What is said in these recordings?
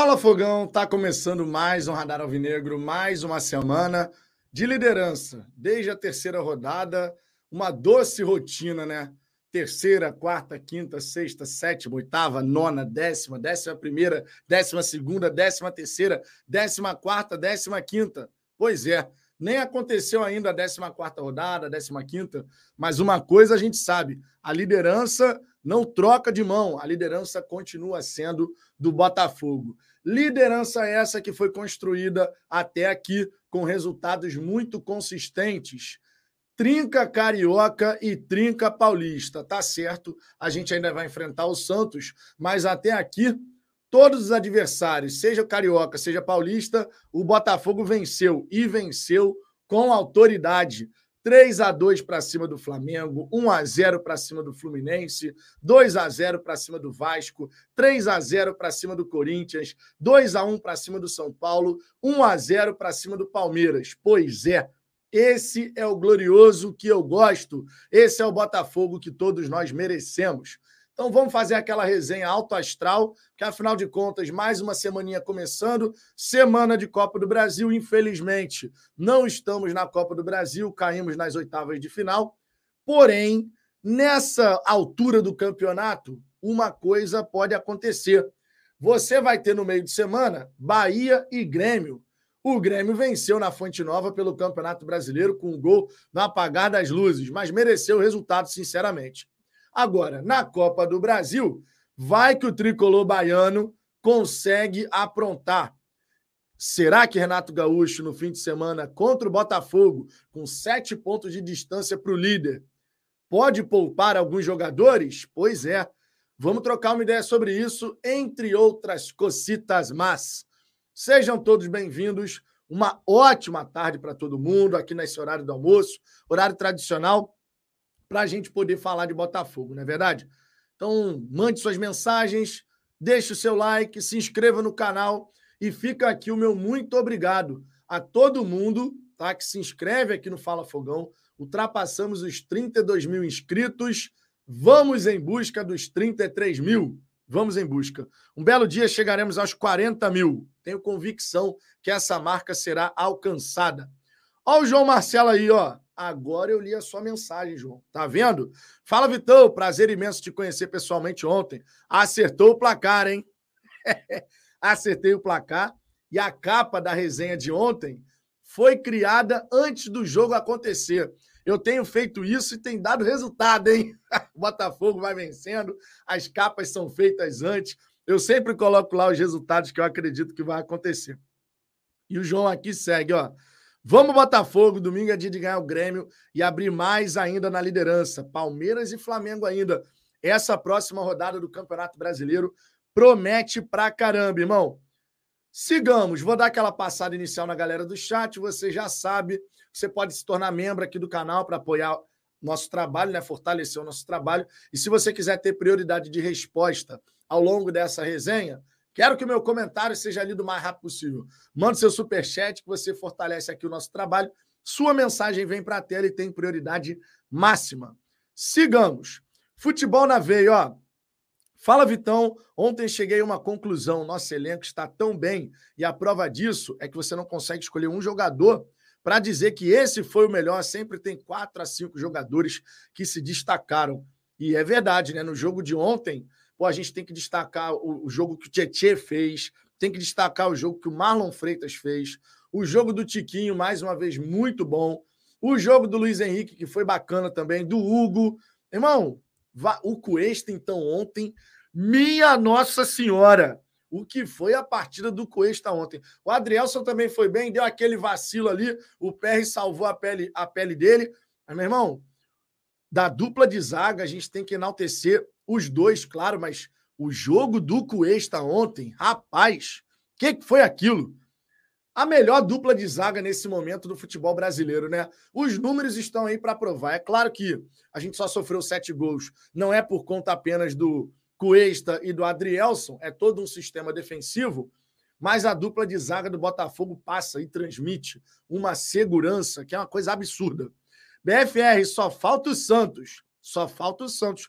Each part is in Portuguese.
Fala Fogão, tá começando mais um Radar Alvinegro, mais uma semana de liderança. Desde a terceira rodada, uma doce rotina, né? Terceira, quarta, quinta, sexta, sétima, oitava, nona, décima, décima primeira, décima segunda, décima terceira, décima quarta, décima quinta. Pois é, nem aconteceu ainda a décima quarta rodada, décima quinta, mas uma coisa a gente sabe, a liderança não troca de mão, a liderança continua sendo do Botafogo. Liderança essa que foi construída até aqui com resultados muito consistentes. Trinca Carioca e Trinca Paulista. Tá certo, a gente ainda vai enfrentar o Santos, mas até aqui todos os adversários, seja Carioca, seja Paulista, o Botafogo venceu e venceu com autoridade. 3 a 2 para cima do Flamengo, 1 a 0 para cima do Fluminense, 2 a 0 para cima do Vasco, 3 a 0 para cima do Corinthians, 2 a 1 para cima do São Paulo, 1 a 0 para cima do Palmeiras. Pois é, esse é o glorioso que eu gosto. Esse é o Botafogo que todos nós merecemos. Então vamos fazer aquela resenha alto astral, que afinal de contas, mais uma semaninha começando, semana de Copa do Brasil, infelizmente, não estamos na Copa do Brasil, caímos nas oitavas de final. Porém, nessa altura do campeonato, uma coisa pode acontecer. Você vai ter no meio de semana Bahia e Grêmio. O Grêmio venceu na Fonte Nova pelo Campeonato Brasileiro com um gol no apagar das luzes, mas mereceu o resultado, sinceramente. Agora, na Copa do Brasil, vai que o tricolor baiano consegue aprontar. Será que Renato Gaúcho, no fim de semana, contra o Botafogo, com sete pontos de distância para o líder, pode poupar alguns jogadores? Pois é. Vamos trocar uma ideia sobre isso, entre outras cocitas más. Sejam todos bem-vindos. Uma ótima tarde para todo mundo aqui nesse horário do almoço, horário tradicional para a gente poder falar de Botafogo, não é verdade? Então, mande suas mensagens, deixe o seu like, se inscreva no canal e fica aqui o meu muito obrigado a todo mundo tá, que se inscreve aqui no Fala Fogão. Ultrapassamos os 32 mil inscritos. Vamos em busca dos 33 mil. Vamos em busca. Um belo dia chegaremos aos 40 mil. Tenho convicção que essa marca será alcançada. Olha o João Marcelo aí, ó. Agora eu li a sua mensagem, João. Tá vendo? Fala, Vitão. Prazer imenso te conhecer pessoalmente ontem. Acertou o placar, hein? Acertei o placar. E a capa da resenha de ontem foi criada antes do jogo acontecer. Eu tenho feito isso e tem dado resultado, hein? O Botafogo vai vencendo, as capas são feitas antes. Eu sempre coloco lá os resultados que eu acredito que vai acontecer. E o João aqui segue, ó. Vamos, Botafogo. Domingo é dia de ganhar o Grêmio e abrir mais ainda na liderança. Palmeiras e Flamengo ainda. Essa próxima rodada do Campeonato Brasileiro promete pra caramba, irmão. Sigamos. Vou dar aquela passada inicial na galera do chat. Você já sabe, você pode se tornar membro aqui do canal para apoiar nosso trabalho, né? Fortalecer o nosso trabalho. E se você quiser ter prioridade de resposta ao longo dessa resenha, Quero que o meu comentário seja lido o mais rápido possível. Manda seu superchat que você fortalece aqui o nosso trabalho. Sua mensagem vem para a tela e tem prioridade máxima. Sigamos. Futebol na veia, ó. Fala, Vitão. Ontem cheguei a uma conclusão. Nosso elenco está tão bem. E a prova disso é que você não consegue escolher um jogador para dizer que esse foi o melhor. Sempre tem quatro a cinco jogadores que se destacaram. E é verdade, né? No jogo de ontem, Pô, a gente tem que destacar o, o jogo que o Tietê fez, tem que destacar o jogo que o Marlon Freitas fez, o jogo do Tiquinho, mais uma vez, muito bom. O jogo do Luiz Henrique, que foi bacana também, do Hugo. Irmão, o Cuesta, então, ontem, minha Nossa Senhora, o que foi a partida do Cuesta ontem. O Adrielson também foi bem, deu aquele vacilo ali, o PR salvou a pele, a pele dele. Mas, meu irmão, da dupla de zaga, a gente tem que enaltecer os dois, claro, mas o jogo do Cuesta ontem, rapaz, o que, que foi aquilo? A melhor dupla de zaga nesse momento do futebol brasileiro, né? Os números estão aí para provar. É claro que a gente só sofreu sete gols, não é por conta apenas do Cuesta e do Adrielson, é todo um sistema defensivo, mas a dupla de zaga do Botafogo passa e transmite uma segurança que é uma coisa absurda. BFR, só falta o Santos. Só falta o Santos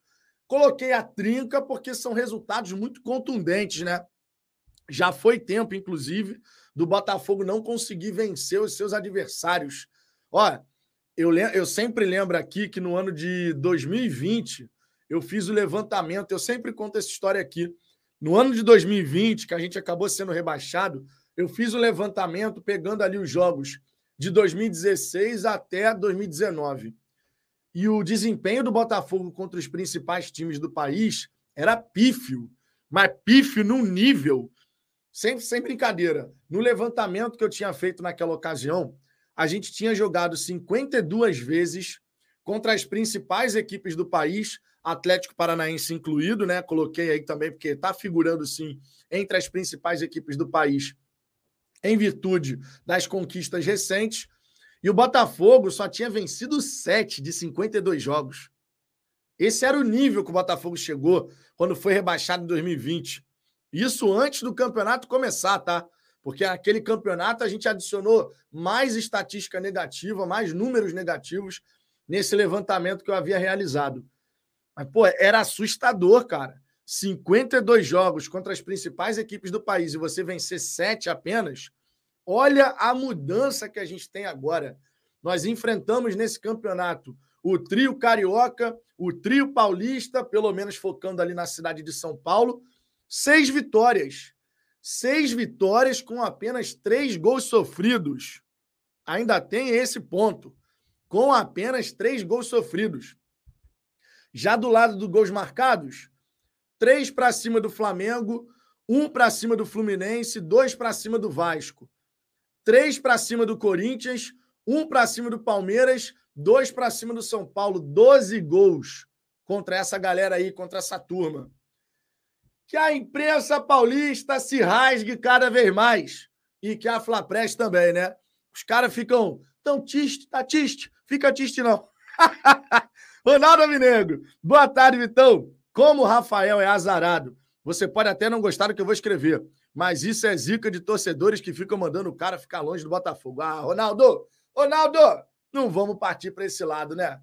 Coloquei a trinca porque são resultados muito contundentes, né? Já foi tempo, inclusive, do Botafogo não conseguir vencer os seus adversários. Olha, eu, eu sempre lembro aqui que no ano de 2020 eu fiz o levantamento, eu sempre conto essa história aqui. No ano de 2020, que a gente acabou sendo rebaixado, eu fiz o levantamento pegando ali os jogos de 2016 até 2019. E o desempenho do Botafogo contra os principais times do país era pífio, mas pífio num nível, sem, sem brincadeira. No levantamento que eu tinha feito naquela ocasião, a gente tinha jogado 52 vezes contra as principais equipes do país, Atlético Paranaense incluído, né? Coloquei aí também, porque está figurando sim entre as principais equipes do país, em virtude das conquistas recentes. E o Botafogo só tinha vencido 7 de 52 jogos. Esse era o nível que o Botafogo chegou quando foi rebaixado em 2020. Isso antes do campeonato começar, tá? Porque aquele campeonato a gente adicionou mais estatística negativa, mais números negativos nesse levantamento que eu havia realizado. Mas, pô, era assustador, cara. 52 jogos contra as principais equipes do país e você vencer sete apenas. Olha a mudança que a gente tem agora. Nós enfrentamos nesse campeonato o trio carioca, o trio paulista, pelo menos focando ali na cidade de São Paulo. Seis vitórias. Seis vitórias com apenas três gols sofridos. Ainda tem esse ponto. Com apenas três gols sofridos. Já do lado dos gols marcados, três para cima do Flamengo, um para cima do Fluminense, dois para cima do Vasco. Três para cima do Corinthians, um para cima do Palmeiras, dois para cima do São Paulo. Doze gols contra essa galera aí, contra essa turma que a imprensa paulista se rasgue cada vez mais. E que a Flapress também, né? Os caras ficam tão tiste, tá tiste, fica tiste não. Ronaldo Avinegro, boa tarde, Vitão. Como o Rafael é azarado, você pode até não gostar do que eu vou escrever, mas isso é zica de torcedores que ficam mandando o cara ficar longe do Botafogo. Ah, Ronaldo, Ronaldo, não vamos partir para esse lado, né?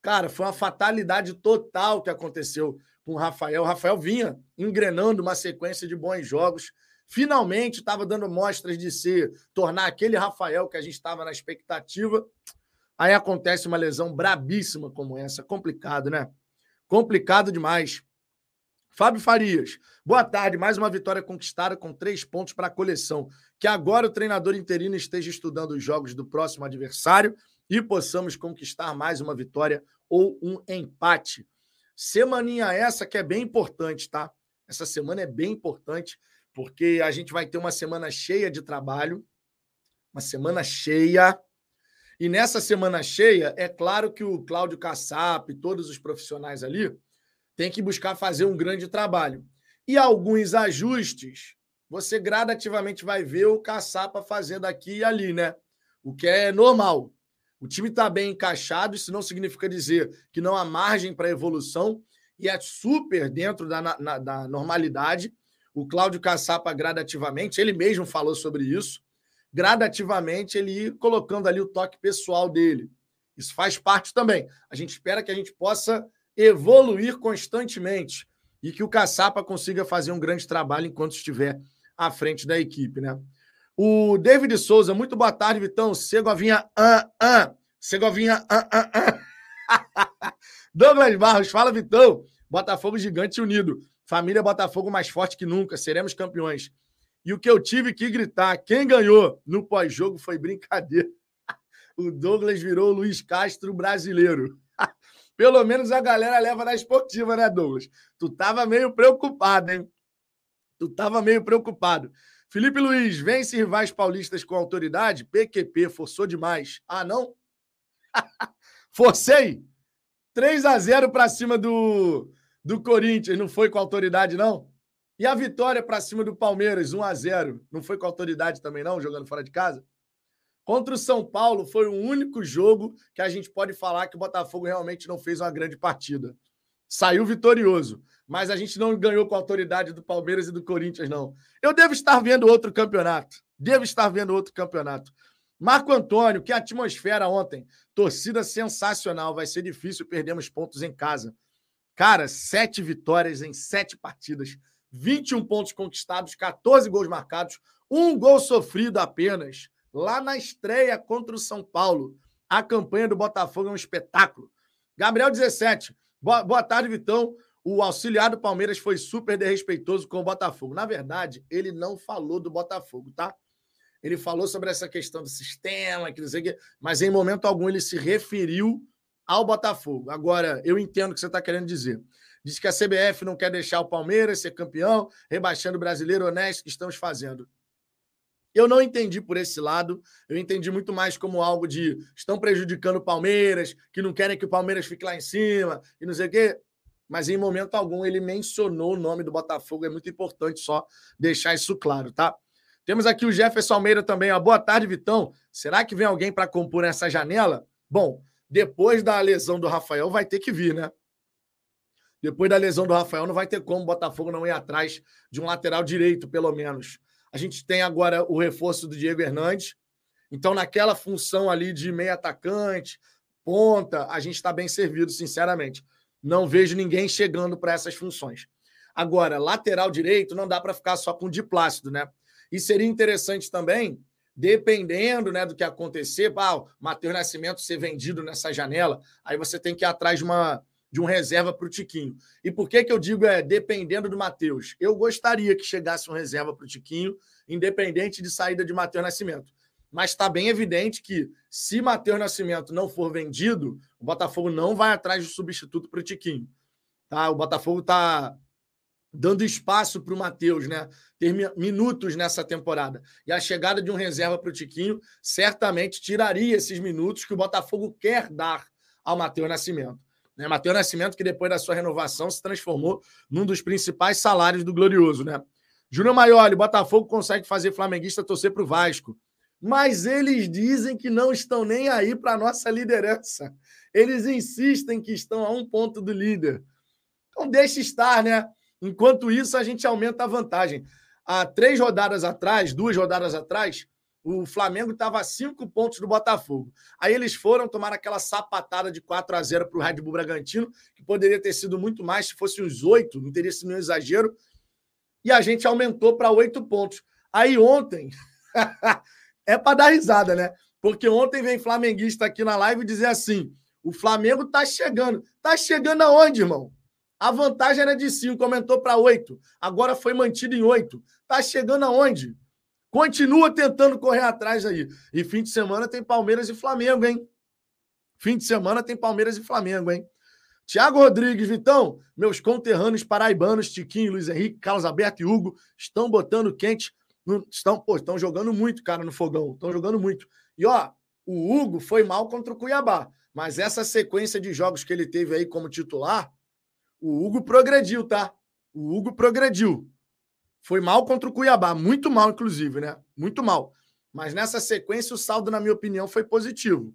Cara, foi uma fatalidade total que aconteceu com o Rafael. O Rafael vinha engrenando uma sequência de bons jogos. Finalmente estava dando mostras de se tornar aquele Rafael que a gente estava na expectativa. Aí acontece uma lesão brabíssima como essa. Complicado, né? Complicado demais. Fábio Farias, boa tarde. Mais uma vitória conquistada com três pontos para a coleção. Que agora o treinador interino esteja estudando os jogos do próximo adversário e possamos conquistar mais uma vitória ou um empate. Semaninha essa que é bem importante, tá? Essa semana é bem importante, porque a gente vai ter uma semana cheia de trabalho, uma semana cheia. E nessa semana cheia, é claro que o Cláudio Kassap e todos os profissionais ali têm que buscar fazer um grande trabalho. E alguns ajustes, você gradativamente vai ver o Caçapa fazendo aqui e ali, né? O que é normal. O time está bem encaixado, isso não significa dizer que não há margem para evolução e é super dentro da, na, da normalidade. O Cláudio Caçapa, gradativamente, ele mesmo falou sobre isso, gradativamente ele ir colocando ali o toque pessoal dele. Isso faz parte também. A gente espera que a gente possa evoluir constantemente e que o Caçapa consiga fazer um grande trabalho enquanto estiver à frente da equipe, né? O David Souza, muito boa tarde, Vitão. Segovinha, ah, ah. Segovinha, ah, ah, ah. Douglas Barros, fala, Vitão. Botafogo gigante unido. Família Botafogo mais forte que nunca. Seremos campeões. E o que eu tive que gritar, quem ganhou no pós-jogo foi brincadeira. O Douglas virou o Luiz Castro brasileiro. Pelo menos a galera leva na esportiva, né, Douglas? Tu tava meio preocupado, hein? Tu tava meio preocupado. Felipe Luiz, vence rivais paulistas com autoridade? PQP, forçou demais. Ah, não? Forcei! 3 a 0 para cima do, do Corinthians, não foi com autoridade, não? E a vitória para cima do Palmeiras, 1 a 0 não foi com autoridade também, não, jogando fora de casa? Contra o São Paulo, foi o único jogo que a gente pode falar que o Botafogo realmente não fez uma grande partida. Saiu vitorioso mas a gente não ganhou com a autoridade do Palmeiras e do Corinthians, não. Eu devo estar vendo outro campeonato. Devo estar vendo outro campeonato. Marco Antônio, que atmosfera ontem. Torcida sensacional. Vai ser difícil, perdemos pontos em casa. Cara, sete vitórias em sete partidas. 21 pontos conquistados, 14 gols marcados, um gol sofrido apenas. Lá na estreia contra o São Paulo. A campanha do Botafogo é um espetáculo. Gabriel 17. Boa, boa tarde, Vitão. O auxiliar do Palmeiras foi super desrespeitoso com o Botafogo. Na verdade, ele não falou do Botafogo, tá? Ele falou sobre essa questão do sistema, que não sei o mas em momento algum ele se referiu ao Botafogo. Agora, eu entendo o que você está querendo dizer. Diz que a CBF não quer deixar o Palmeiras ser campeão, rebaixando o brasileiro honesto que estamos fazendo. Eu não entendi por esse lado. Eu entendi muito mais como algo de estão prejudicando o Palmeiras, que não querem que o Palmeiras fique lá em cima, e não sei o quê. Mas em momento algum ele mencionou o nome do Botafogo. É muito importante só deixar isso claro, tá? Temos aqui o Jefferson Almeida também. Ó. Boa tarde, Vitão. Será que vem alguém para compor essa janela? Bom, depois da lesão do Rafael, vai ter que vir, né? Depois da lesão do Rafael, não vai ter como o Botafogo não ir atrás de um lateral direito, pelo menos. A gente tem agora o reforço do Diego Hernandes. Então, naquela função ali de meio atacante, ponta, a gente está bem servido, sinceramente. Não vejo ninguém chegando para essas funções. Agora, lateral direito, não dá para ficar só com o Diplácido, né? E seria interessante também, dependendo né, do que acontecer, ah, o Matheus Nascimento ser vendido nessa janela, aí você tem que ir atrás de uma de um reserva para o Tiquinho. E por que, que eu digo é dependendo do Matheus? Eu gostaria que chegasse um reserva para o Tiquinho, independente de saída de Matheus Nascimento. Mas está bem evidente que, se Matheus Nascimento não for vendido, o Botafogo não vai atrás de substituto para o Tiquinho. Tá? O Botafogo está dando espaço para o Matheus, né? Ter minutos nessa temporada. E a chegada de um reserva para o Tiquinho certamente tiraria esses minutos que o Botafogo quer dar ao Matheus Nascimento. Né? Matheus Nascimento, que depois da sua renovação se transformou num dos principais salários do Glorioso, né? Júnior Maioli, Botafogo consegue fazer flamenguista torcer para o Vasco. Mas eles dizem que não estão nem aí para a nossa liderança. Eles insistem que estão a um ponto do líder. Então deixe estar, né? Enquanto isso, a gente aumenta a vantagem. Há três rodadas atrás, duas rodadas atrás, o Flamengo estava a cinco pontos do Botafogo. Aí eles foram tomar aquela sapatada de 4 a 0 para o Red Bull Bragantino, que poderia ter sido muito mais se fosse uns oito, não teria sido um exagero. E a gente aumentou para oito pontos. Aí ontem, é para dar risada, né? Porque ontem vem flamenguista aqui na live dizer assim: o Flamengo tá chegando. Tá chegando aonde, irmão? A vantagem era de cinco, aumentou para oito. Agora foi mantido em oito. Tá chegando aonde? Continua tentando correr atrás aí. E fim de semana tem Palmeiras e Flamengo, hein? Fim de semana tem Palmeiras e Flamengo, hein? Tiago Rodrigues, Vitão, meus conterrâneos paraibanos, Tiquinho, Luiz Henrique, Carlos Alberto e Hugo, estão botando quente. Estão, pô, estão jogando muito, cara, no fogão. Estão jogando muito. E, ó, o Hugo foi mal contra o Cuiabá. Mas essa sequência de jogos que ele teve aí como titular, o Hugo progrediu, tá? O Hugo progrediu. Foi mal contra o Cuiabá, muito mal, inclusive, né? Muito mal. Mas nessa sequência, o saldo, na minha opinião, foi positivo.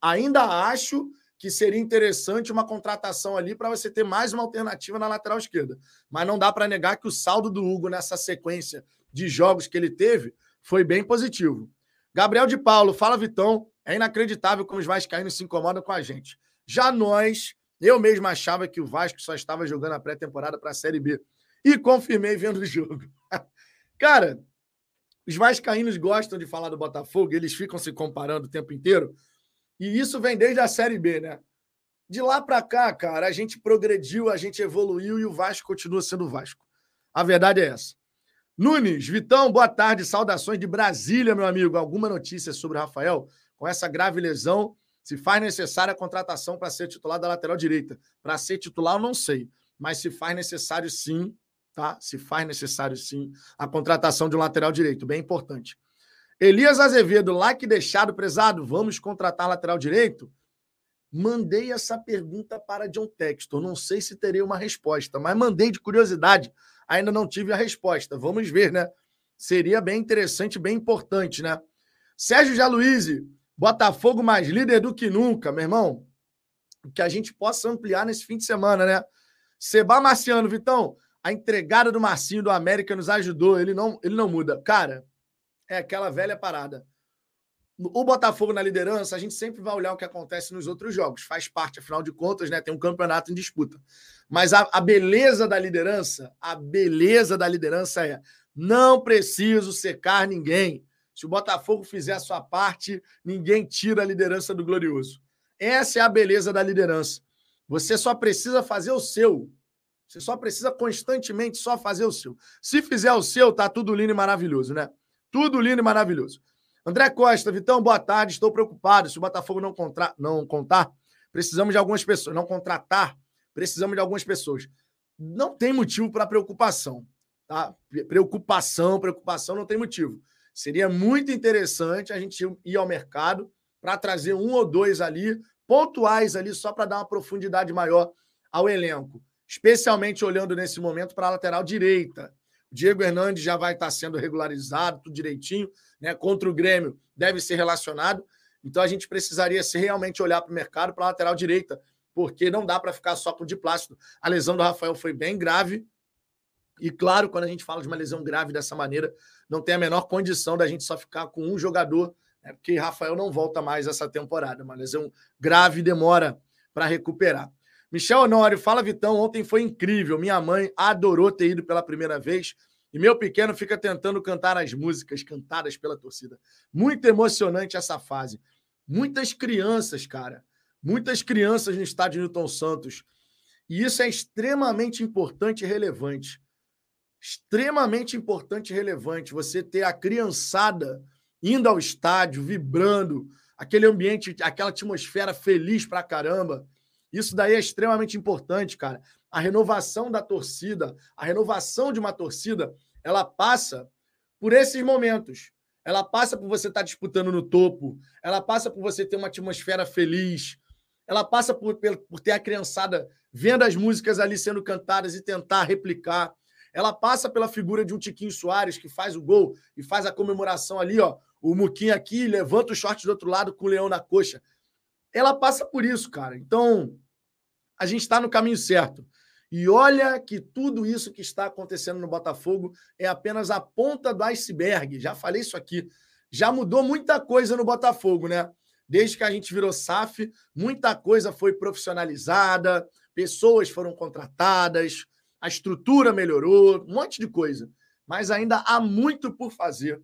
Ainda acho que seria interessante uma contratação ali para você ter mais uma alternativa na lateral esquerda. Mas não dá para negar que o saldo do Hugo nessa sequência de jogos que ele teve foi bem positivo. Gabriel de Paulo, fala Vitão, é inacreditável como os vascaínos se incomodam com a gente. Já nós, eu mesmo achava que o Vasco só estava jogando a pré-temporada para a Série B e confirmei vendo o jogo. Cara, os vascaínos gostam de falar do Botafogo, eles ficam se comparando o tempo inteiro, e isso vem desde a Série B, né? De lá para cá, cara, a gente progrediu, a gente evoluiu e o Vasco continua sendo o Vasco. A verdade é essa. Nunes, Vitão, boa tarde, saudações de Brasília, meu amigo. Alguma notícia sobre o Rafael? Com essa grave lesão, se faz necessária a contratação para ser titular da lateral direita. Para ser titular, eu não sei, mas se faz necessário sim, tá? Se faz necessário, sim, a contratação de um lateral direito, bem importante. Elias Azevedo, like deixado, prezado, vamos contratar lateral direito? Mandei essa pergunta para John Textor. Não sei se terei uma resposta, mas mandei de curiosidade. Ainda não tive a resposta. Vamos ver, né? Seria bem interessante, bem importante, né? Sérgio Jaluíse, Botafogo mais líder do que nunca, meu irmão. Que a gente possa ampliar nesse fim de semana, né? Seba Marciano, Vitão, a entregada do Marcinho do América nos ajudou. Ele não, ele não muda. Cara, é aquela velha parada. o Botafogo na liderança, a gente sempre vai olhar o que acontece nos outros jogos. Faz parte, afinal de contas, né? Tem um campeonato em disputa. Mas a, a beleza da liderança, a beleza da liderança é não preciso secar ninguém. Se o Botafogo fizer a sua parte, ninguém tira a liderança do Glorioso. Essa é a beleza da liderança. Você só precisa fazer o seu. Você só precisa constantemente só fazer o seu. Se fizer o seu, tá tudo lindo e maravilhoso, né? Tudo lindo e maravilhoso. André Costa, Vitão, boa tarde. Estou preocupado. Se o Botafogo não, contra... não contar, precisamos de algumas pessoas. Não contratar, precisamos de algumas pessoas. Não tem motivo para preocupação. Tá? Preocupação, preocupação não tem motivo. Seria muito interessante a gente ir ao mercado para trazer um ou dois ali, pontuais ali, só para dar uma profundidade maior ao elenco. Especialmente olhando nesse momento para a lateral direita. Diego Hernandes já vai estar sendo regularizado, tudo direitinho, né? Contra o Grêmio deve ser relacionado. Então a gente precisaria se realmente olhar para o mercado para a lateral direita, porque não dá para ficar só com o Diplácido. A lesão do Rafael foi bem grave. E claro, quando a gente fala de uma lesão grave dessa maneira, não tem a menor condição da gente só ficar com um jogador, né? porque Rafael não volta mais essa temporada. Uma lesão grave demora para recuperar. Michel Honório, fala Vitão, ontem foi incrível. Minha mãe adorou ter ido pela primeira vez e meu pequeno fica tentando cantar as músicas cantadas pela torcida. Muito emocionante essa fase. Muitas crianças, cara. Muitas crianças no estádio Newton Santos. E isso é extremamente importante e relevante. Extremamente importante e relevante. Você ter a criançada indo ao estádio, vibrando, aquele ambiente, aquela atmosfera feliz pra caramba. Isso daí é extremamente importante, cara. A renovação da torcida, a renovação de uma torcida, ela passa por esses momentos. Ela passa por você estar disputando no topo, ela passa por você ter uma atmosfera feliz, ela passa por, por ter a criançada vendo as músicas ali sendo cantadas e tentar replicar. Ela passa pela figura de um Tiquinho Soares que faz o gol e faz a comemoração ali, ó. O Muquinho aqui levanta o short do outro lado com o leão na coxa ela passa por isso, cara. Então, a gente está no caminho certo. E olha que tudo isso que está acontecendo no Botafogo é apenas a ponta do iceberg. Já falei isso aqui. Já mudou muita coisa no Botafogo, né? Desde que a gente virou SAF, muita coisa foi profissionalizada, pessoas foram contratadas, a estrutura melhorou, um monte de coisa. Mas ainda há muito por fazer.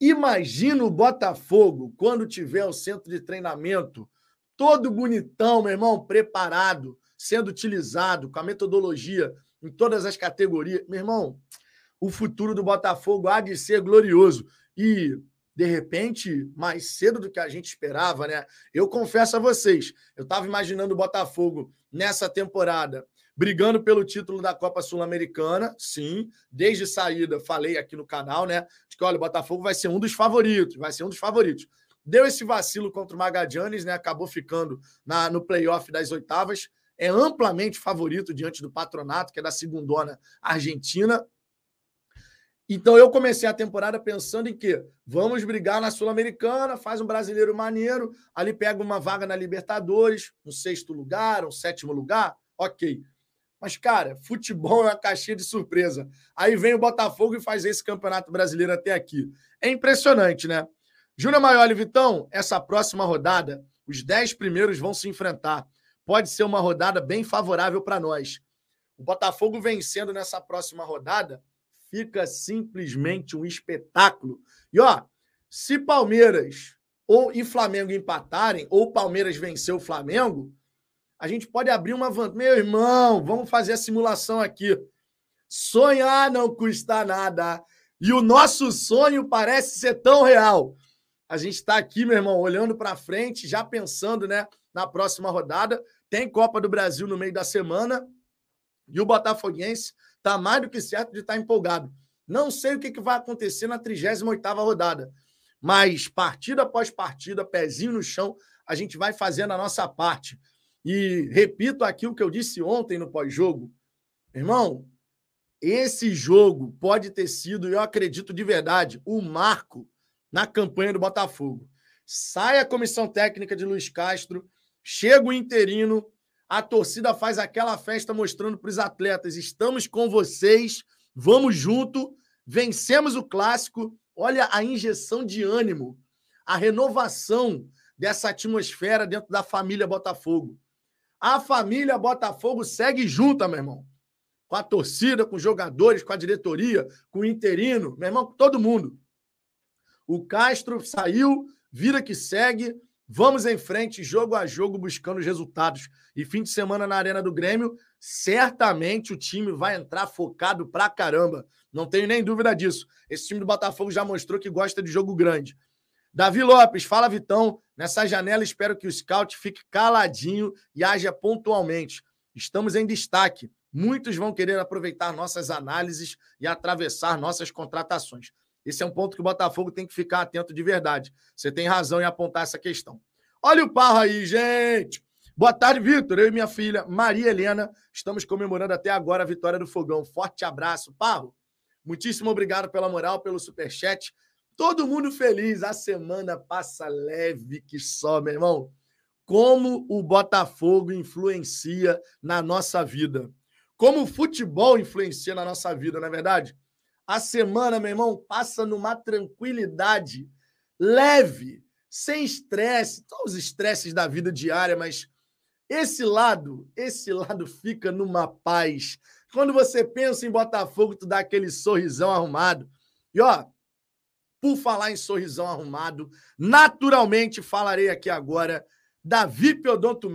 Imagina o Botafogo quando tiver o centro de treinamento todo bonitão, meu irmão, preparado, sendo utilizado com a metodologia em todas as categorias. Meu irmão, o futuro do Botafogo há de ser glorioso. E, de repente, mais cedo do que a gente esperava, né? Eu confesso a vocês, eu estava imaginando o Botafogo nessa temporada brigando pelo título da Copa Sul-Americana, sim, desde saída falei aqui no canal, né, de que olha, o Botafogo vai ser um dos favoritos, vai ser um dos favoritos. Deu esse vacilo contra o Magadianes, né? Acabou ficando na, no playoff das oitavas. É amplamente favorito diante do Patronato, que é da segundona argentina. Então eu comecei a temporada pensando em que vamos brigar na Sul-Americana, faz um brasileiro maneiro, ali pega uma vaga na Libertadores, um sexto lugar, um sétimo lugar, ok. Mas, cara, futebol é uma caixinha de surpresa. Aí vem o Botafogo e faz esse campeonato brasileiro até aqui. É impressionante, né? Júnior Maioli, Vitão, essa próxima rodada, os dez primeiros vão se enfrentar. Pode ser uma rodada bem favorável para nós. O Botafogo vencendo nessa próxima rodada fica simplesmente um espetáculo. E ó, se Palmeiras ou e Flamengo empatarem, ou Palmeiras vencer o Flamengo, a gente pode abrir uma vantagem. Meu irmão, vamos fazer a simulação aqui. Sonhar não custa nada. E o nosso sonho parece ser tão real a gente está aqui, meu irmão, olhando para frente, já pensando né, na próxima rodada. Tem Copa do Brasil no meio da semana e o Botafoguense está mais do que certo de estar tá empolgado. Não sei o que, que vai acontecer na 38 rodada, mas partida após partida, pezinho no chão, a gente vai fazendo a nossa parte. E repito aqui o que eu disse ontem no pós-jogo. Irmão, esse jogo pode ter sido, eu acredito de verdade, o marco na campanha do Botafogo. Sai a comissão técnica de Luiz Castro, chega o interino, a torcida faz aquela festa mostrando para os atletas: estamos com vocês, vamos junto, vencemos o clássico. Olha a injeção de ânimo, a renovação dessa atmosfera dentro da família Botafogo. A família Botafogo segue junta, meu irmão. Com a torcida, com os jogadores, com a diretoria, com o interino, meu irmão, com todo mundo. O Castro saiu, vira que segue. Vamos em frente, jogo a jogo, buscando os resultados. E fim de semana na Arena do Grêmio, certamente o time vai entrar focado pra caramba. Não tenho nem dúvida disso. Esse time do Botafogo já mostrou que gosta de jogo grande. Davi Lopes, fala Vitão. Nessa janela, espero que o scout fique caladinho e haja pontualmente. Estamos em destaque. Muitos vão querer aproveitar nossas análises e atravessar nossas contratações. Esse é um ponto que o Botafogo tem que ficar atento de verdade. Você tem razão em apontar essa questão. Olha o Parra aí, gente! Boa tarde, Vitor. Eu e minha filha, Maria Helena, estamos comemorando até agora a vitória do Fogão. Forte abraço. Parro, muitíssimo obrigado pela moral, pelo superchat. Todo mundo feliz. A semana passa leve que só, meu irmão. Como o Botafogo influencia na nossa vida. Como o futebol influencia na nossa vida, não é verdade? A semana, meu irmão, passa numa tranquilidade leve, sem estresse, todos os estresses da vida diária, mas esse lado, esse lado fica numa paz. Quando você pensa em Botafogo, tu dá aquele sorrisão arrumado. E ó, por falar em sorrisão arrumado, naturalmente falarei aqui agora da VIP Odonto.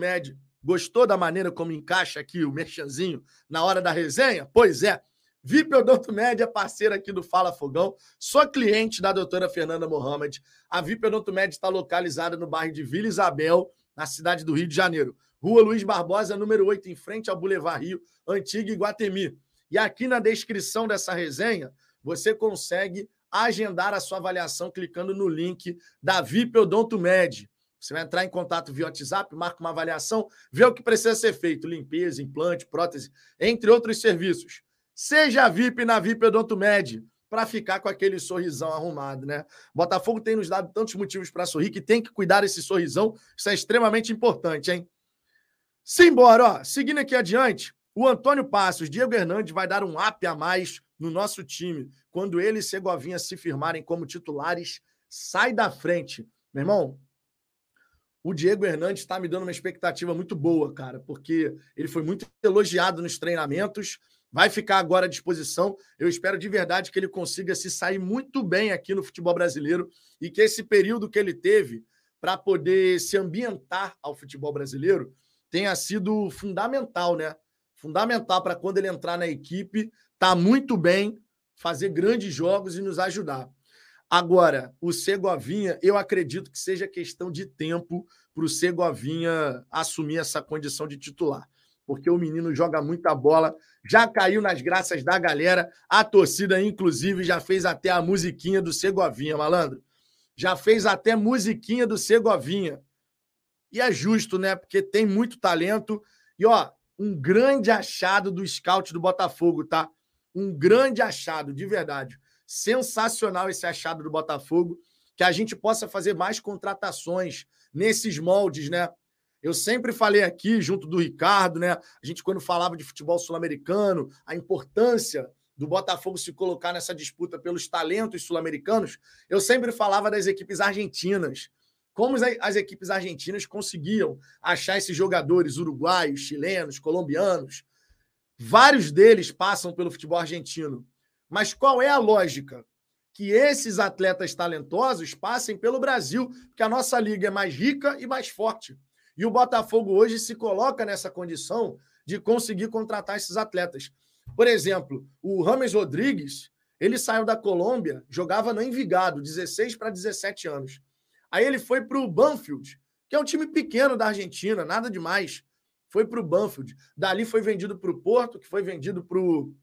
Gostou da maneira como encaixa aqui o merchanzinho na hora da resenha? Pois é. VIP Odonto Med é parceira aqui do Fala Fogão. Sou cliente da doutora Fernanda Mohamed. A VIP Odonto Med está localizada no bairro de Vila Isabel, na cidade do Rio de Janeiro. Rua Luiz Barbosa, número 8, em frente ao Boulevard Rio, Antigo Iguatemi. E aqui na descrição dessa resenha, você consegue agendar a sua avaliação clicando no link da VIP Med. Você vai entrar em contato via WhatsApp, marca uma avaliação, vê o que precisa ser feito: limpeza, implante, prótese, entre outros serviços. Seja VIP na VIP Odonto Med para ficar com aquele sorrisão arrumado, né? Botafogo tem nos dado tantos motivos para sorrir que tem que cuidar desse sorrisão. Isso é extremamente importante, hein? Simbora, ó. Seguindo aqui adiante, o Antônio Passos, Diego Hernandes vai dar um up a mais no nosso time. Quando ele e Segovinha se firmarem como titulares, sai da frente. Meu irmão, o Diego Hernandes está me dando uma expectativa muito boa, cara, porque ele foi muito elogiado nos treinamentos, vai ficar agora à disposição. Eu espero de verdade que ele consiga se sair muito bem aqui no futebol brasileiro e que esse período que ele teve para poder se ambientar ao futebol brasileiro tenha sido fundamental, né? Fundamental para quando ele entrar na equipe, tá muito bem, fazer grandes jogos e nos ajudar. Agora, o Segovinha, eu acredito que seja questão de tempo para o Segovinha assumir essa condição de titular. Porque o menino joga muita bola, já caiu nas graças da galera. A torcida, inclusive, já fez até a musiquinha do Segovinha, malandro. Já fez até musiquinha do Segovinha. E é justo, né? Porque tem muito talento. E, ó, um grande achado do scout do Botafogo, tá? Um grande achado, de verdade. Sensacional esse achado do Botafogo. Que a gente possa fazer mais contratações nesses moldes, né? Eu sempre falei aqui, junto do Ricardo, né? A gente, quando falava de futebol sul-americano, a importância do Botafogo se colocar nessa disputa pelos talentos sul-americanos, eu sempre falava das equipes argentinas. Como as equipes argentinas conseguiam achar esses jogadores uruguaios, chilenos, colombianos. Vários deles passam pelo futebol argentino. Mas qual é a lógica? Que esses atletas talentosos passem pelo Brasil, porque a nossa liga é mais rica e mais forte. E o Botafogo hoje se coloca nessa condição de conseguir contratar esses atletas. Por exemplo, o Rames Rodrigues, ele saiu da Colômbia, jogava no Envigado, 16 para 17 anos. Aí ele foi para o Banfield, que é um time pequeno da Argentina, nada demais. Foi para o Banfield. Dali foi vendido para o Porto, que foi vendido para o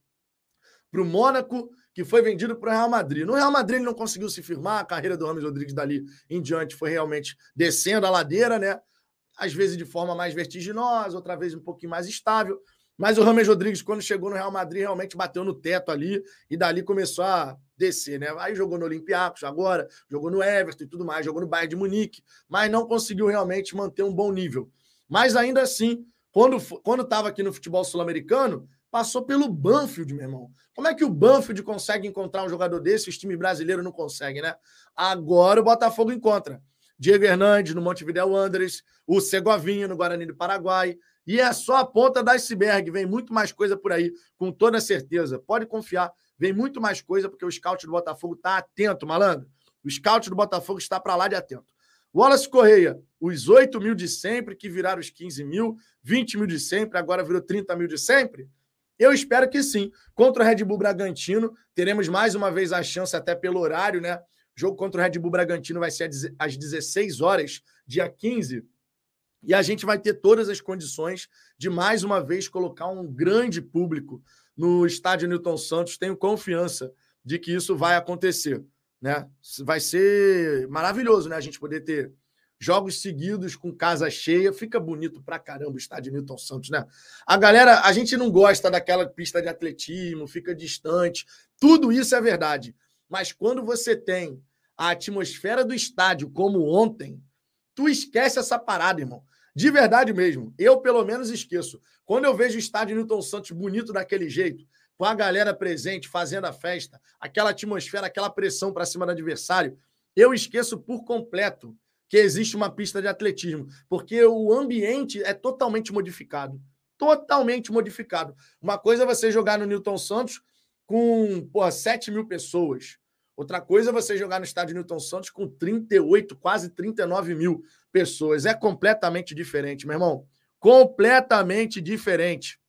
Mônaco, que foi vendido para o Real Madrid. No Real Madrid ele não conseguiu se firmar, a carreira do Ramos Rodrigues dali em diante foi realmente descendo a ladeira, né? Às vezes de forma mais vertiginosa, outra vez um pouquinho mais estável. Mas o Rames Rodrigues, quando chegou no Real Madrid, realmente bateu no teto ali e dali começou a descer, né? Aí jogou no Olympiacos agora, jogou no Everton e tudo mais, jogou no Bayern de Munique, mas não conseguiu realmente manter um bom nível. Mas ainda assim, quando estava aqui no futebol sul-americano, Passou pelo Banfield, meu irmão. Como é que o Banfield consegue encontrar um jogador desse os times brasileiros não conseguem, né? Agora o Botafogo encontra. Diego Hernandes no Montevideo Wanderers, o Segovinha no Guarani do Paraguai. E é só a ponta da iceberg. Vem muito mais coisa por aí, com toda certeza. Pode confiar. Vem muito mais coisa, porque o scout do Botafogo está atento, malandro. O scout do Botafogo está para lá de atento. Wallace Correia, os 8 mil de sempre, que viraram os 15 mil, 20 mil de sempre, agora virou 30 mil de sempre? Eu espero que sim. Contra o Red Bull Bragantino, teremos mais uma vez a chance, até pelo horário, né? Jogo contra o Red Bull Bragantino vai ser às 16 horas, dia 15. E a gente vai ter todas as condições de mais uma vez colocar um grande público no estádio Newton Santos. Tenho confiança de que isso vai acontecer. Né? Vai ser maravilhoso, né? A gente poder ter jogos seguidos com casa cheia. Fica bonito pra caramba o estádio Newton Santos, né? A galera, a gente não gosta daquela pista de atletismo, fica distante. Tudo isso é verdade. Mas quando você tem a atmosfera do estádio como ontem, tu esquece essa parada, irmão. De verdade mesmo. Eu, pelo menos, esqueço. Quando eu vejo o estádio Newton Santos bonito daquele jeito, com a galera presente, fazendo a festa, aquela atmosfera, aquela pressão para cima do adversário, eu esqueço por completo que existe uma pista de atletismo, porque o ambiente é totalmente modificado. Totalmente modificado. Uma coisa é você jogar no Newton Santos com porra, 7 mil pessoas. Outra coisa é você jogar no estádio Newton Santos com 38, quase 39 mil pessoas. É completamente diferente, meu irmão. Completamente diferente.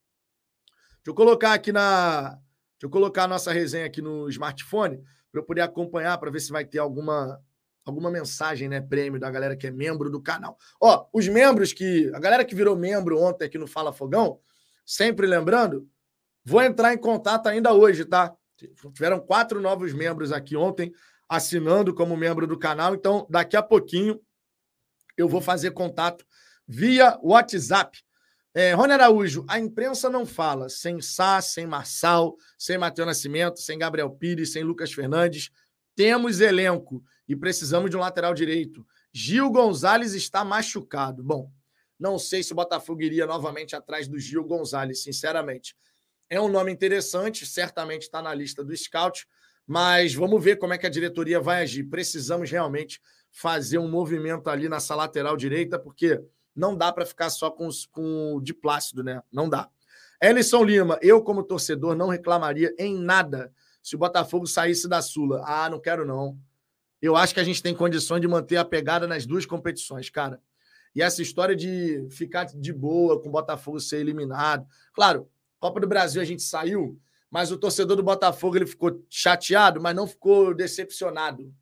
Deixa eu colocar aqui na. Deixa eu colocar a nossa resenha aqui no smartphone para eu poder acompanhar, para ver se vai ter alguma alguma mensagem, né, prêmio da galera que é membro do canal. Ó, os membros que a galera que virou membro ontem aqui no Fala Fogão, sempre lembrando, vou entrar em contato ainda hoje, tá? Tiveram quatro novos membros aqui ontem assinando como membro do canal, então daqui a pouquinho eu vou fazer contato via WhatsApp. É, Rony Araújo, a imprensa não fala sem Sá, sem Marçal, sem Matheus Nascimento, sem Gabriel Pires, sem Lucas Fernandes. Temos elenco e precisamos de um lateral direito. Gil Gonzalez está machucado. Bom, não sei se o Botafogo iria novamente atrás do Gil Gonzalez, sinceramente. É um nome interessante, certamente está na lista do scout, mas vamos ver como é que a diretoria vai agir. Precisamos realmente fazer um movimento ali nessa lateral direita, porque não dá para ficar só com, com o de Plácido, né? Não dá. Ellison Lima, eu, como torcedor, não reclamaria em nada se o Botafogo saísse da Sula. Ah, não quero, não. Eu acho que a gente tem condições de manter a pegada nas duas competições, cara. E essa história de ficar de boa com o Botafogo ser eliminado. Claro, Copa do Brasil a gente saiu, mas o torcedor do Botafogo ele ficou chateado, mas não ficou decepcionado.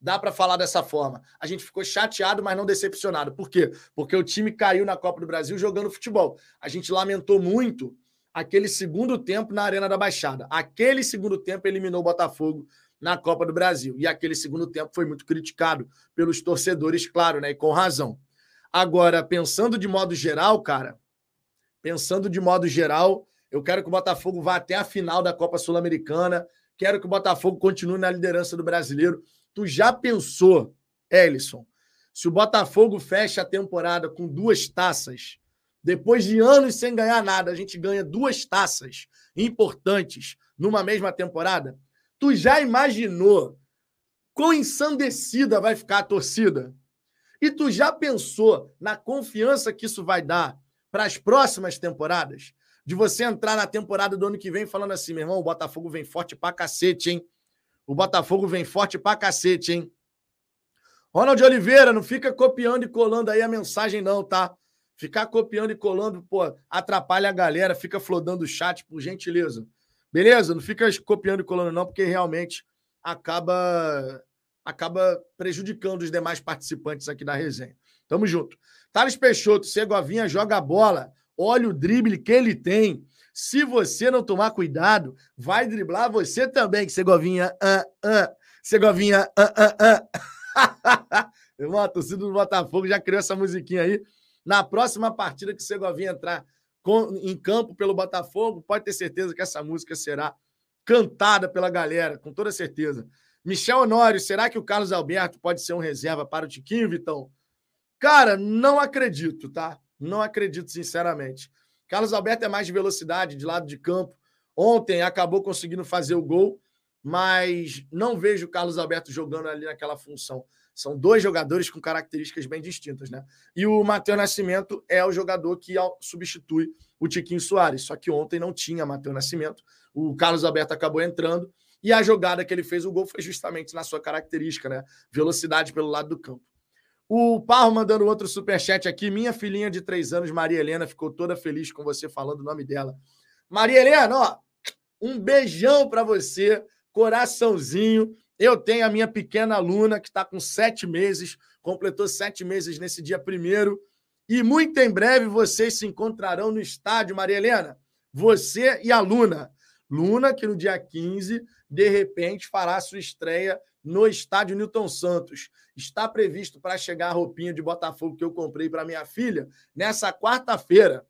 Dá para falar dessa forma. A gente ficou chateado, mas não decepcionado. Por quê? Porque o time caiu na Copa do Brasil jogando futebol. A gente lamentou muito aquele segundo tempo na Arena da Baixada. Aquele segundo tempo eliminou o Botafogo na Copa do Brasil. E aquele segundo tempo foi muito criticado pelos torcedores, claro, né? E com razão. Agora, pensando de modo geral, cara, pensando de modo geral, eu quero que o Botafogo vá até a final da Copa Sul-Americana. Quero que o Botafogo continue na liderança do brasileiro. Tu já pensou, Ellison, se o Botafogo fecha a temporada com duas taças, depois de anos sem ganhar nada, a gente ganha duas taças importantes numa mesma temporada? Tu já imaginou quão ensandecida vai ficar a torcida? E tu já pensou na confiança que isso vai dar para as próximas temporadas? De você entrar na temporada do ano que vem falando assim, meu irmão, o Botafogo vem forte pra cacete, hein? O Botafogo vem forte pra cacete, hein? Ronald Oliveira, não fica copiando e colando aí a mensagem, não, tá? Ficar copiando e colando, pô, atrapalha a galera, fica flodando o chat, por gentileza. Beleza? Não fica copiando e colando, não, porque realmente acaba acaba prejudicando os demais participantes aqui da resenha. Tamo junto. Thales Peixoto, Segovinha joga a bola. Olha o drible que ele tem. Se você não tomar cuidado, vai driblar você também, Segovinha. Ah, ah. Segovinha. Ah, ah, ah. Irmão, a torcida do Botafogo já criou essa musiquinha aí. Na próxima partida que Segovinha entrar com, em campo pelo Botafogo, pode ter certeza que essa música será cantada pela galera, com toda certeza. Michel Honório, será que o Carlos Alberto pode ser um reserva para o Tiquinho, Vitão? Cara, não acredito, tá? Não acredito, sinceramente. Carlos Alberto é mais de velocidade, de lado de campo. Ontem acabou conseguindo fazer o gol, mas não vejo o Carlos Alberto jogando ali naquela função. São dois jogadores com características bem distintas, né? E o Matheus Nascimento é o jogador que substitui o Tiquinho Soares. Só que ontem não tinha Matheus Nascimento. O Carlos Alberto acabou entrando e a jogada que ele fez o gol foi justamente na sua característica, né? Velocidade pelo lado do campo. O Parro mandando outro superchat aqui. Minha filhinha de três anos, Maria Helena, ficou toda feliz com você falando o nome dela. Maria Helena, ó, um beijão para você, coraçãozinho. Eu tenho a minha pequena aluna que está com sete meses, completou sete meses nesse dia primeiro. E muito em breve vocês se encontrarão no estádio, Maria Helena. Você e a Luna. Luna, que no dia 15, de repente, fará sua estreia no estádio Newton Santos. Está previsto para chegar a roupinha de Botafogo que eu comprei para minha filha nessa quarta-feira.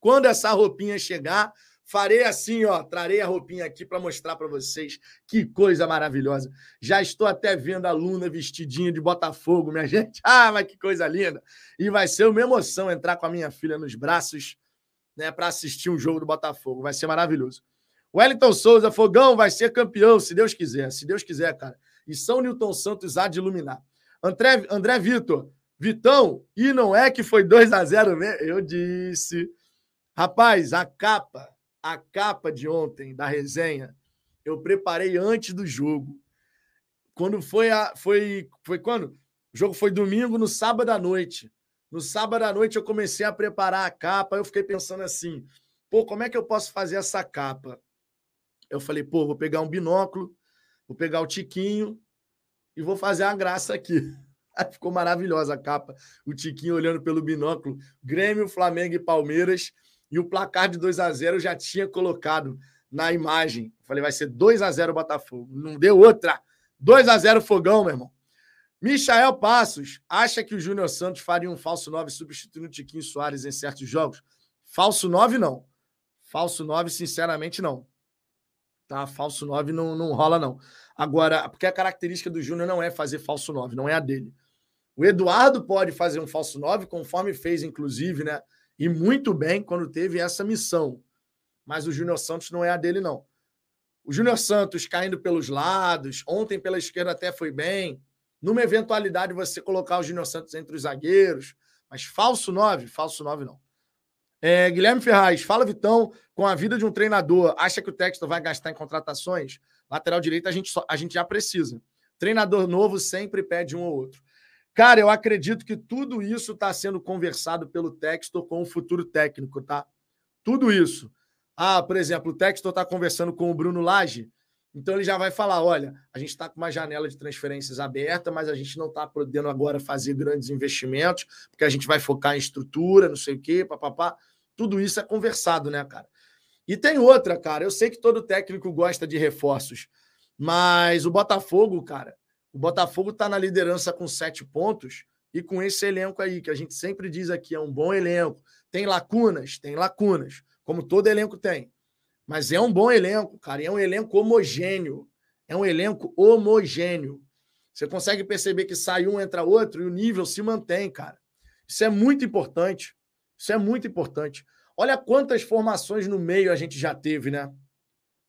Quando essa roupinha chegar, Farei assim, ó, trarei a roupinha aqui para mostrar para vocês. Que coisa maravilhosa. Já estou até vendo a Luna vestidinha de Botafogo, minha gente. Ah, mas que coisa linda. E vai ser uma emoção entrar com a minha filha nos braços, né, para assistir um jogo do Botafogo. Vai ser maravilhoso. Wellington Souza, Fogão vai ser campeão, se Deus quiser. Se Deus quiser, cara. E São Newton Santos há de iluminar. André, André Vitor, Vitão, e não é que foi 2 a 0 mesmo? Eu disse. Rapaz, a capa a capa de ontem da resenha eu preparei antes do jogo. Quando foi a. Foi, foi quando? O jogo foi domingo, no sábado à noite. No sábado à noite eu comecei a preparar a capa. Eu fiquei pensando assim: pô, como é que eu posso fazer essa capa? Eu falei, pô, vou pegar um binóculo, vou pegar o Tiquinho e vou fazer a graça aqui. Aí ficou maravilhosa a capa. O Tiquinho olhando pelo binóculo. Grêmio, Flamengo e Palmeiras. E o placar de 2 a 0 eu já tinha colocado na imagem. Falei, vai ser 2 a 0 Botafogo. Não deu outra. 2 a 0 Fogão, meu irmão. Michael Passos acha que o Júnior Santos faria um falso 9 substituindo o Tiquinho Soares em certos jogos? Falso 9, não. Falso 9, sinceramente, não. Tá? Falso 9 não, não rola, não. Agora, porque a característica do Júnior não é fazer falso 9, não é a dele. O Eduardo pode fazer um falso 9, conforme fez, inclusive, né? E muito bem quando teve essa missão. Mas o Júnior Santos não é a dele, não. O Júnior Santos caindo pelos lados, ontem pela esquerda até foi bem. Numa eventualidade, você colocar o Júnior Santos entre os zagueiros. Mas falso 9, falso 9 não. É, Guilherme Ferraz, fala Vitão, com a vida de um treinador, acha que o Texto vai gastar em contratações? Lateral direito a gente, só, a gente já precisa. Treinador novo sempre pede um ou outro. Cara, eu acredito que tudo isso está sendo conversado pelo Textor com o futuro técnico, tá? Tudo isso. Ah, por exemplo, o Textor está conversando com o Bruno Lage, então ele já vai falar: olha, a gente está com uma janela de transferências aberta, mas a gente não está podendo agora fazer grandes investimentos, porque a gente vai focar em estrutura, não sei o quê, papapá. Tudo isso é conversado, né, cara? E tem outra, cara. Eu sei que todo técnico gosta de reforços, mas o Botafogo, cara, o Botafogo está na liderança com sete pontos e com esse elenco aí, que a gente sempre diz aqui, é um bom elenco. Tem lacunas? Tem lacunas, como todo elenco tem. Mas é um bom elenco, cara. é um elenco homogêneo. É um elenco homogêneo. Você consegue perceber que sai um, entra outro e o nível se mantém, cara. Isso é muito importante. Isso é muito importante. Olha quantas formações no meio a gente já teve, né?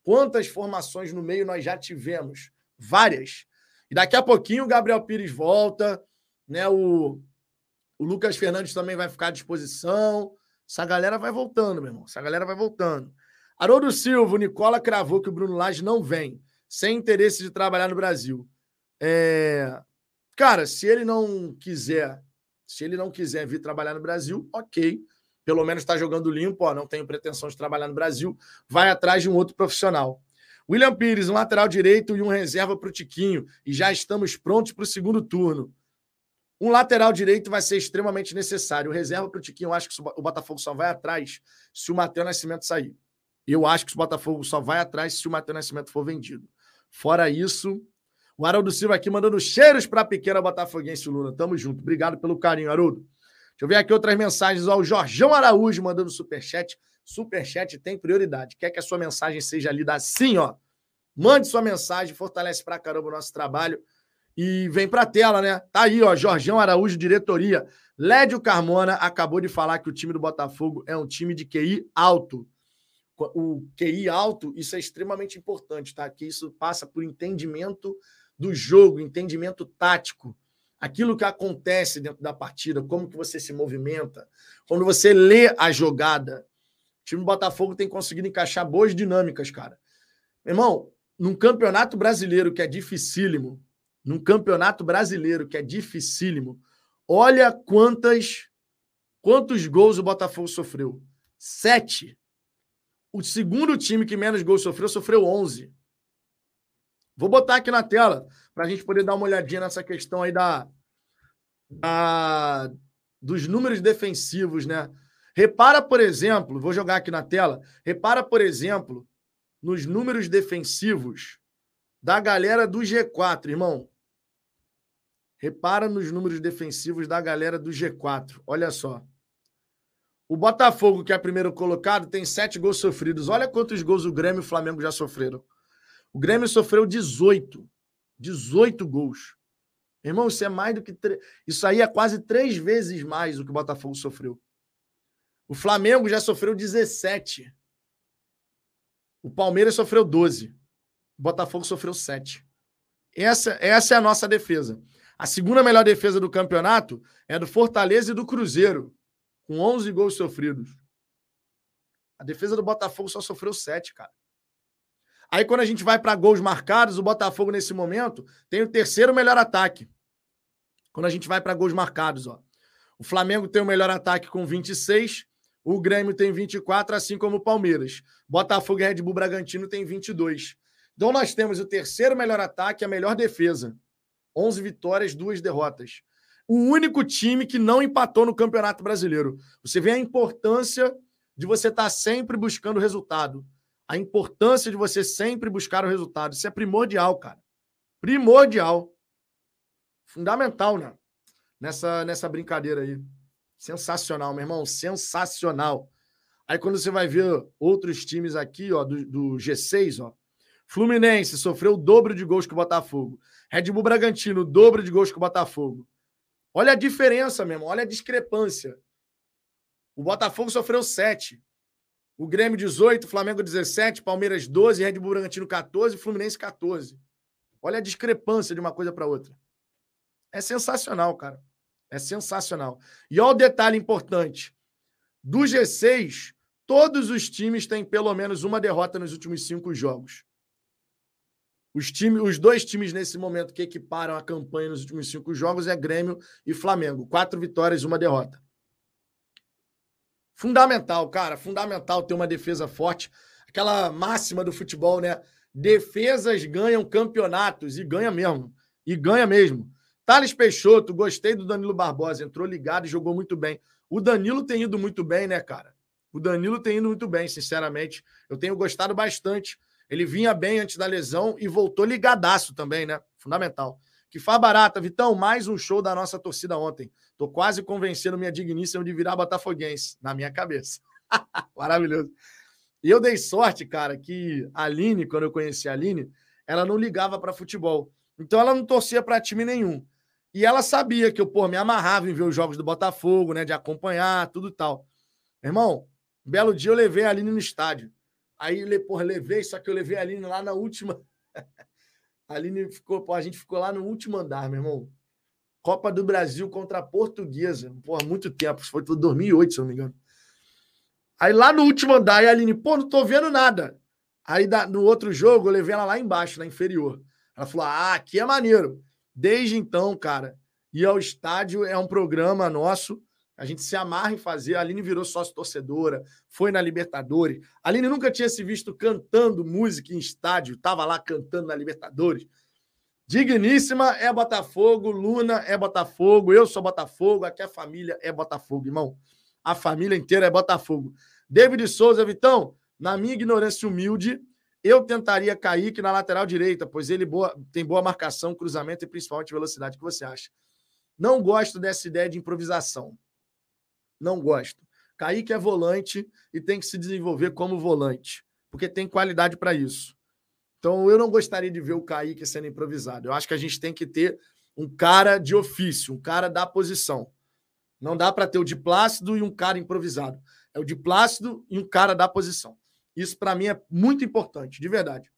Quantas formações no meio nós já tivemos? Várias. E daqui a pouquinho o Gabriel Pires volta, né? O, o Lucas Fernandes também vai ficar à disposição. Essa galera vai voltando, meu irmão. Essa galera vai voltando. Haroldo Silva, Nicola cravou que o Bruno Lage não vem, sem interesse de trabalhar no Brasil. É... Cara, se ele não quiser, se ele não quiser vir trabalhar no Brasil, ok. Pelo menos está jogando limpo, ó, não tenho pretensão de trabalhar no Brasil. Vai atrás de um outro profissional. William Pires, um lateral direito e um reserva para o Tiquinho. E já estamos prontos para o segundo turno. Um lateral direito vai ser extremamente necessário. O reserva para o Tiquinho, eu acho que o Botafogo só vai atrás se o Matheus Nascimento sair. Eu acho que o Botafogo só vai atrás se o Matheus Nascimento for vendido. Fora isso, o Haroldo Silva aqui mandando cheiros para a pequena Botafoguense Luna. Tamo junto. Obrigado pelo carinho, Haroldo. Deixa eu ver aqui outras mensagens. Ó, o Jorjão Araújo mandando superchat. Superchat tem prioridade. Quer que a sua mensagem seja lida assim, ó? Mande sua mensagem, fortalece pra caramba o nosso trabalho. e vem para a tela, né? Tá aí, ó, Jorgão Araújo, diretoria. Lédio Carmona acabou de falar que o time do Botafogo é um time de QI alto. O QI alto, isso é extremamente importante, tá? Que isso passa por entendimento do jogo, entendimento tático. Aquilo que acontece dentro da partida, como que você se movimenta, quando você lê a jogada. O time do Botafogo tem conseguido encaixar boas dinâmicas, cara. Irmão, num campeonato brasileiro que é dificílimo, num campeonato brasileiro que é dificílimo, olha quantas quantos gols o Botafogo sofreu. Sete. O segundo time que menos gols sofreu, sofreu 11. Vou botar aqui na tela para a gente poder dar uma olhadinha nessa questão aí da, da, dos números defensivos, né? Repara, por exemplo, vou jogar aqui na tela. Repara, por exemplo, nos números defensivos da galera do G4, irmão. Repara nos números defensivos da galera do G4. Olha só. O Botafogo, que é primeiro colocado, tem sete gols sofridos. Olha quantos gols o Grêmio e o Flamengo já sofreram. O Grêmio sofreu 18. 18 gols. Irmão, isso é mais do que. Tre... Isso aí é quase três vezes mais do que o Botafogo sofreu. O Flamengo já sofreu 17. O Palmeiras sofreu 12. O Botafogo sofreu 7. Essa, essa é a nossa defesa. A segunda melhor defesa do campeonato é do Fortaleza e do Cruzeiro, com 11 gols sofridos. A defesa do Botafogo só sofreu 7, cara. Aí quando a gente vai para gols marcados, o Botafogo nesse momento tem o terceiro melhor ataque. Quando a gente vai para gols marcados, ó. O Flamengo tem o melhor ataque com 26, o Grêmio tem 24, assim como o Palmeiras. Botafogo e Red Bull Bragantino tem 22. Então nós temos o terceiro melhor ataque e a melhor defesa. 11 vitórias, duas derrotas. O único time que não empatou no Campeonato Brasileiro. Você vê a importância de você estar sempre buscando resultado a importância de você sempre buscar o resultado. Isso é primordial, cara. Primordial. Fundamental, né? Nessa, nessa brincadeira aí. Sensacional, meu irmão. Sensacional. Aí quando você vai ver outros times aqui, ó, do, do G6, ó. Fluminense sofreu o dobro de gols que o Botafogo. Red Bull Bragantino, o dobro de gols que o Botafogo. Olha a diferença, meu irmão. Olha a discrepância. O Botafogo sofreu sete. O Grêmio 18, Flamengo 17, Palmeiras 12, Red Bull Bragantino 14, Fluminense 14. Olha a discrepância de uma coisa para outra. É sensacional, cara. É sensacional. E olha o detalhe importante. Do G6, todos os times têm pelo menos uma derrota nos últimos cinco jogos. Os, time, os dois times nesse momento que equiparam a campanha nos últimos cinco jogos é Grêmio e Flamengo. Quatro vitórias, uma derrota. Fundamental, cara, fundamental ter uma defesa forte. Aquela máxima do futebol, né? Defesas ganham campeonatos e ganha mesmo. E ganha mesmo. Thales Peixoto, gostei do Danilo Barbosa, entrou ligado e jogou muito bem. O Danilo tem ido muito bem, né, cara? O Danilo tem ido muito bem, sinceramente. Eu tenho gostado bastante. Ele vinha bem antes da lesão e voltou ligadaço também, né? Fundamental. Que faz barata, Vitão, mais um show da nossa torcida ontem. Tô quase convencendo minha digníssima de virar botafoguense, na minha cabeça. Maravilhoso. E eu dei sorte, cara, que a Aline, quando eu conheci a Aline, ela não ligava para futebol. Então ela não torcia para time nenhum. E ela sabia que eu, pô, me amarrava em ver os jogos do Botafogo, né, de acompanhar, tudo tal. Irmão, belo dia eu levei a Aline no estádio. Aí, porra, levei, só que eu levei a Aline lá na última A Aline ficou, pô, a gente ficou lá no último andar, meu irmão. Copa do Brasil contra a Portuguesa. Pô, há muito tempo. Foi 2008, se eu não me engano. Aí lá no último andar, a Aline, pô, não tô vendo nada. Aí no outro jogo, eu levei ela lá embaixo, na inferior. Ela falou: ah, aqui é maneiro. Desde então, cara, ir ao estádio é um programa nosso a gente se amarra em fazer. A Aline virou sócio torcedora, foi na Libertadores. A Aline nunca tinha se visto cantando música em estádio, estava lá cantando na Libertadores. Digníssima é Botafogo, Luna é Botafogo, eu sou Botafogo, aqui a família é Botafogo, irmão. A família inteira é Botafogo. David Souza, Vitão, na minha ignorância humilde, eu tentaria Kaique na lateral direita, pois ele boa, tem boa marcação, cruzamento e principalmente velocidade. O que você acha? Não gosto dessa ideia de improvisação. Não gosto. Kaique é volante e tem que se desenvolver como volante, porque tem qualidade para isso. Então eu não gostaria de ver o Kaique sendo improvisado. Eu acho que a gente tem que ter um cara de ofício, um cara da posição. Não dá para ter o de Plácido e um cara improvisado. É o de Plácido e um cara da posição. Isso para mim é muito importante, de verdade.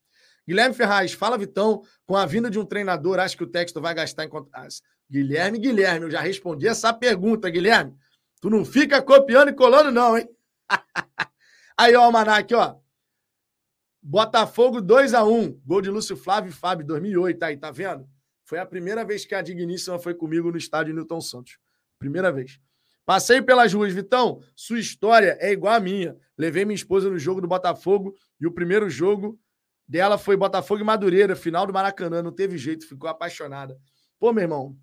Guilherme Ferraz, fala Vitão, com a vinda de um treinador, acho que o texto vai gastar em ah, Guilherme, Guilherme, eu já respondi essa pergunta, Guilherme. Tu não fica copiando e colando não, hein? Aí, ó, o Almanac, ó. Botafogo 2 a 1 Gol de Lúcio Flávio e Fábio, 2008. Aí, tá vendo? Foi a primeira vez que a Digníssima foi comigo no estádio Newton Santos. Primeira vez. Passei pelas ruas, Vitão. Sua história é igual a minha. Levei minha esposa no jogo do Botafogo e o primeiro jogo dela foi Botafogo e Madureira, final do Maracanã. Não teve jeito, ficou apaixonada. Pô, meu irmão,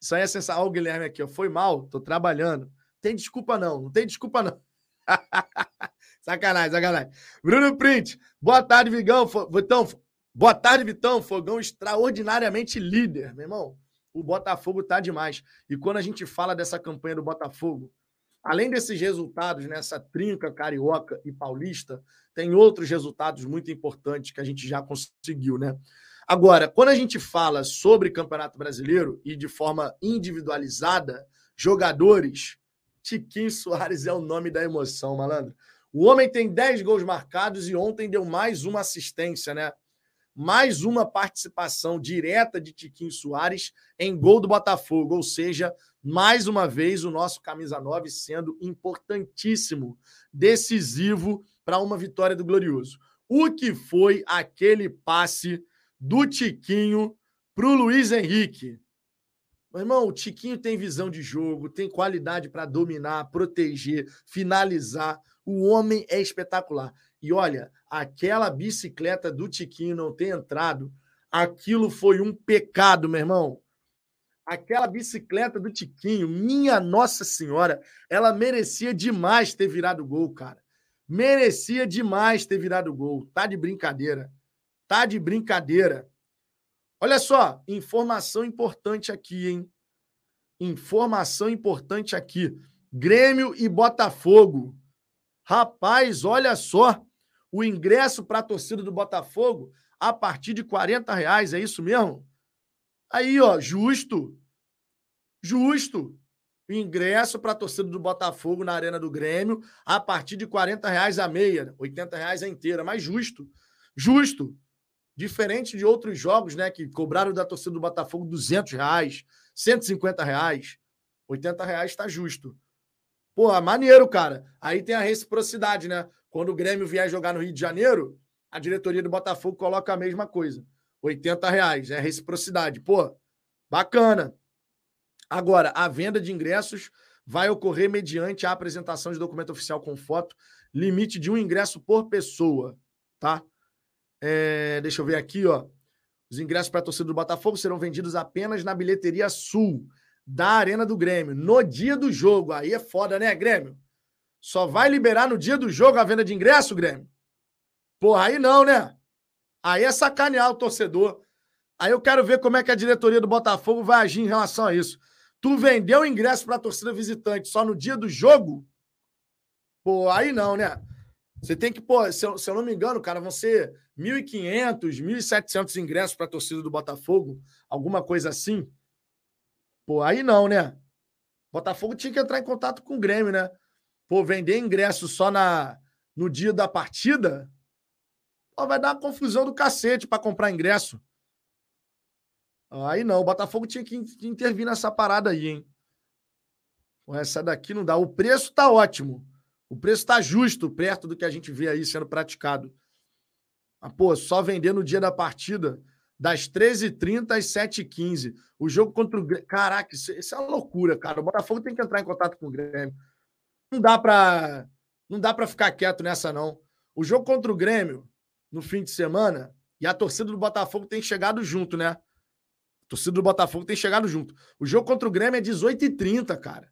isso aí é sensacional. Olha o Guilherme aqui, ó. Foi mal, tô trabalhando. Tem desculpa não, não tem desculpa não. sacanagem, sacanagem. Bruno Print, boa tarde, Vigão. Vitão, boa tarde, Vitão. Fogão extraordinariamente líder, meu irmão. O Botafogo tá demais. E quando a gente fala dessa campanha do Botafogo, além desses resultados nessa trinca carioca e paulista, tem outros resultados muito importantes que a gente já conseguiu, né? Agora, quando a gente fala sobre Campeonato Brasileiro e de forma individualizada, jogadores, Tiquinho Soares é o nome da emoção, malandro. O homem tem 10 gols marcados e ontem deu mais uma assistência, né? Mais uma participação direta de Tiquinho Soares em gol do Botafogo, ou seja, mais uma vez o nosso camisa 9 sendo importantíssimo, decisivo para uma vitória do Glorioso. O que foi aquele passe do Tiquinho para o Luiz Henrique. Meu irmão, o Tiquinho tem visão de jogo, tem qualidade para dominar, proteger, finalizar. O homem é espetacular. E olha, aquela bicicleta do Tiquinho não ter entrado, aquilo foi um pecado, meu irmão. Aquela bicicleta do Tiquinho, minha Nossa Senhora, ela merecia demais ter virado gol, cara. Merecia demais ter virado gol. Tá de brincadeira. Tá de brincadeira. Olha só, informação importante aqui, hein? Informação importante aqui. Grêmio e Botafogo. Rapaz, olha só. O ingresso para a torcida do Botafogo a partir de 40 reais, é isso mesmo? Aí, ó, justo. Justo. O ingresso para a torcida do Botafogo na Arena do Grêmio a partir de 40 reais a meia, 80 reais a inteira, mas justo. Justo. Diferente de outros jogos, né? Que cobraram da torcida do Botafogo 200 reais, 150 reais. 80 reais está justo. Pô, maneiro, cara. Aí tem a reciprocidade, né? Quando o Grêmio vier jogar no Rio de Janeiro, a diretoria do Botafogo coloca a mesma coisa. 80 reais. É reciprocidade. Pô, bacana. Agora, a venda de ingressos vai ocorrer mediante a apresentação de documento oficial com foto, limite de um ingresso por pessoa, tá? É, deixa eu ver aqui, ó. Os ingressos para a torcida do Botafogo serão vendidos apenas na bilheteria sul da Arena do Grêmio, no dia do jogo. Aí é foda, né, Grêmio? Só vai liberar no dia do jogo a venda de ingresso, Grêmio? Porra, aí não, né? Aí é sacanear o torcedor. Aí eu quero ver como é que a diretoria do Botafogo vai agir em relação a isso. Tu vendeu ingresso para a torcida visitante só no dia do jogo? Pô, aí não, né? Você tem que, pô, se eu, se eu não me engano, cara, vão ser 1.500, 1.700 ingressos para a torcida do Botafogo, alguma coisa assim. Pô, aí não, né? Botafogo tinha que entrar em contato com o Grêmio, né? Pô, vender ingresso só na, no dia da partida, pô, vai dar uma confusão do cacete para comprar ingresso. Aí não, o Botafogo tinha que intervir nessa parada aí, hein? Pô, essa daqui não dá. O preço tá ótimo. O preço está justo, perto do que a gente vê aí sendo praticado. Ah, pô, só vender no dia da partida, das 13h30 às 7h15. O jogo contra o Grêmio. Caraca, isso, isso, é uma loucura, cara. O Botafogo tem que entrar em contato com o Grêmio. Não dá para não dá para ficar quieto nessa, não. O jogo contra o Grêmio, no fim de semana, e a torcida do Botafogo tem chegado junto, né? A torcida do Botafogo tem chegado junto. O jogo contra o Grêmio é 18h30, cara.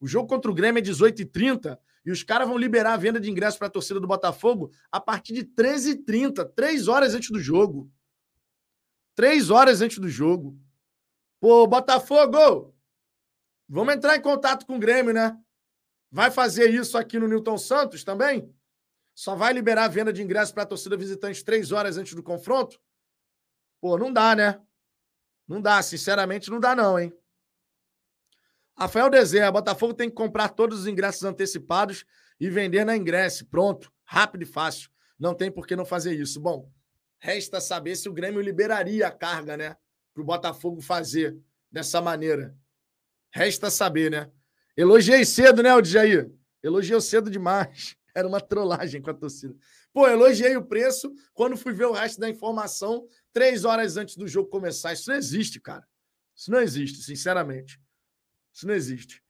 O jogo contra o Grêmio é 18h30 e os caras vão liberar a venda de ingressos para a torcida do Botafogo a partir de 13h30, três horas antes do jogo. Três horas antes do jogo. Pô, Botafogo! Vamos entrar em contato com o Grêmio, né? Vai fazer isso aqui no Newton Santos também? Só vai liberar a venda de ingressos para a torcida visitante três horas antes do confronto? Pô, não dá, né? Não dá, sinceramente, não dá, não, hein? Rafael Dezer, Botafogo tem que comprar todos os ingressos antecipados e vender na ingresso. Pronto, rápido e fácil. Não tem por que não fazer isso. Bom, resta saber se o Grêmio liberaria a carga, né? Para o Botafogo fazer dessa maneira. Resta saber, né? Elogiei cedo, né, Odjair? Elogiei cedo demais. Era uma trollagem com a torcida. Pô, elogiei o preço quando fui ver o resto da informação três horas antes do jogo começar. Isso não existe, cara. Isso não existe, sinceramente. Isso não existe.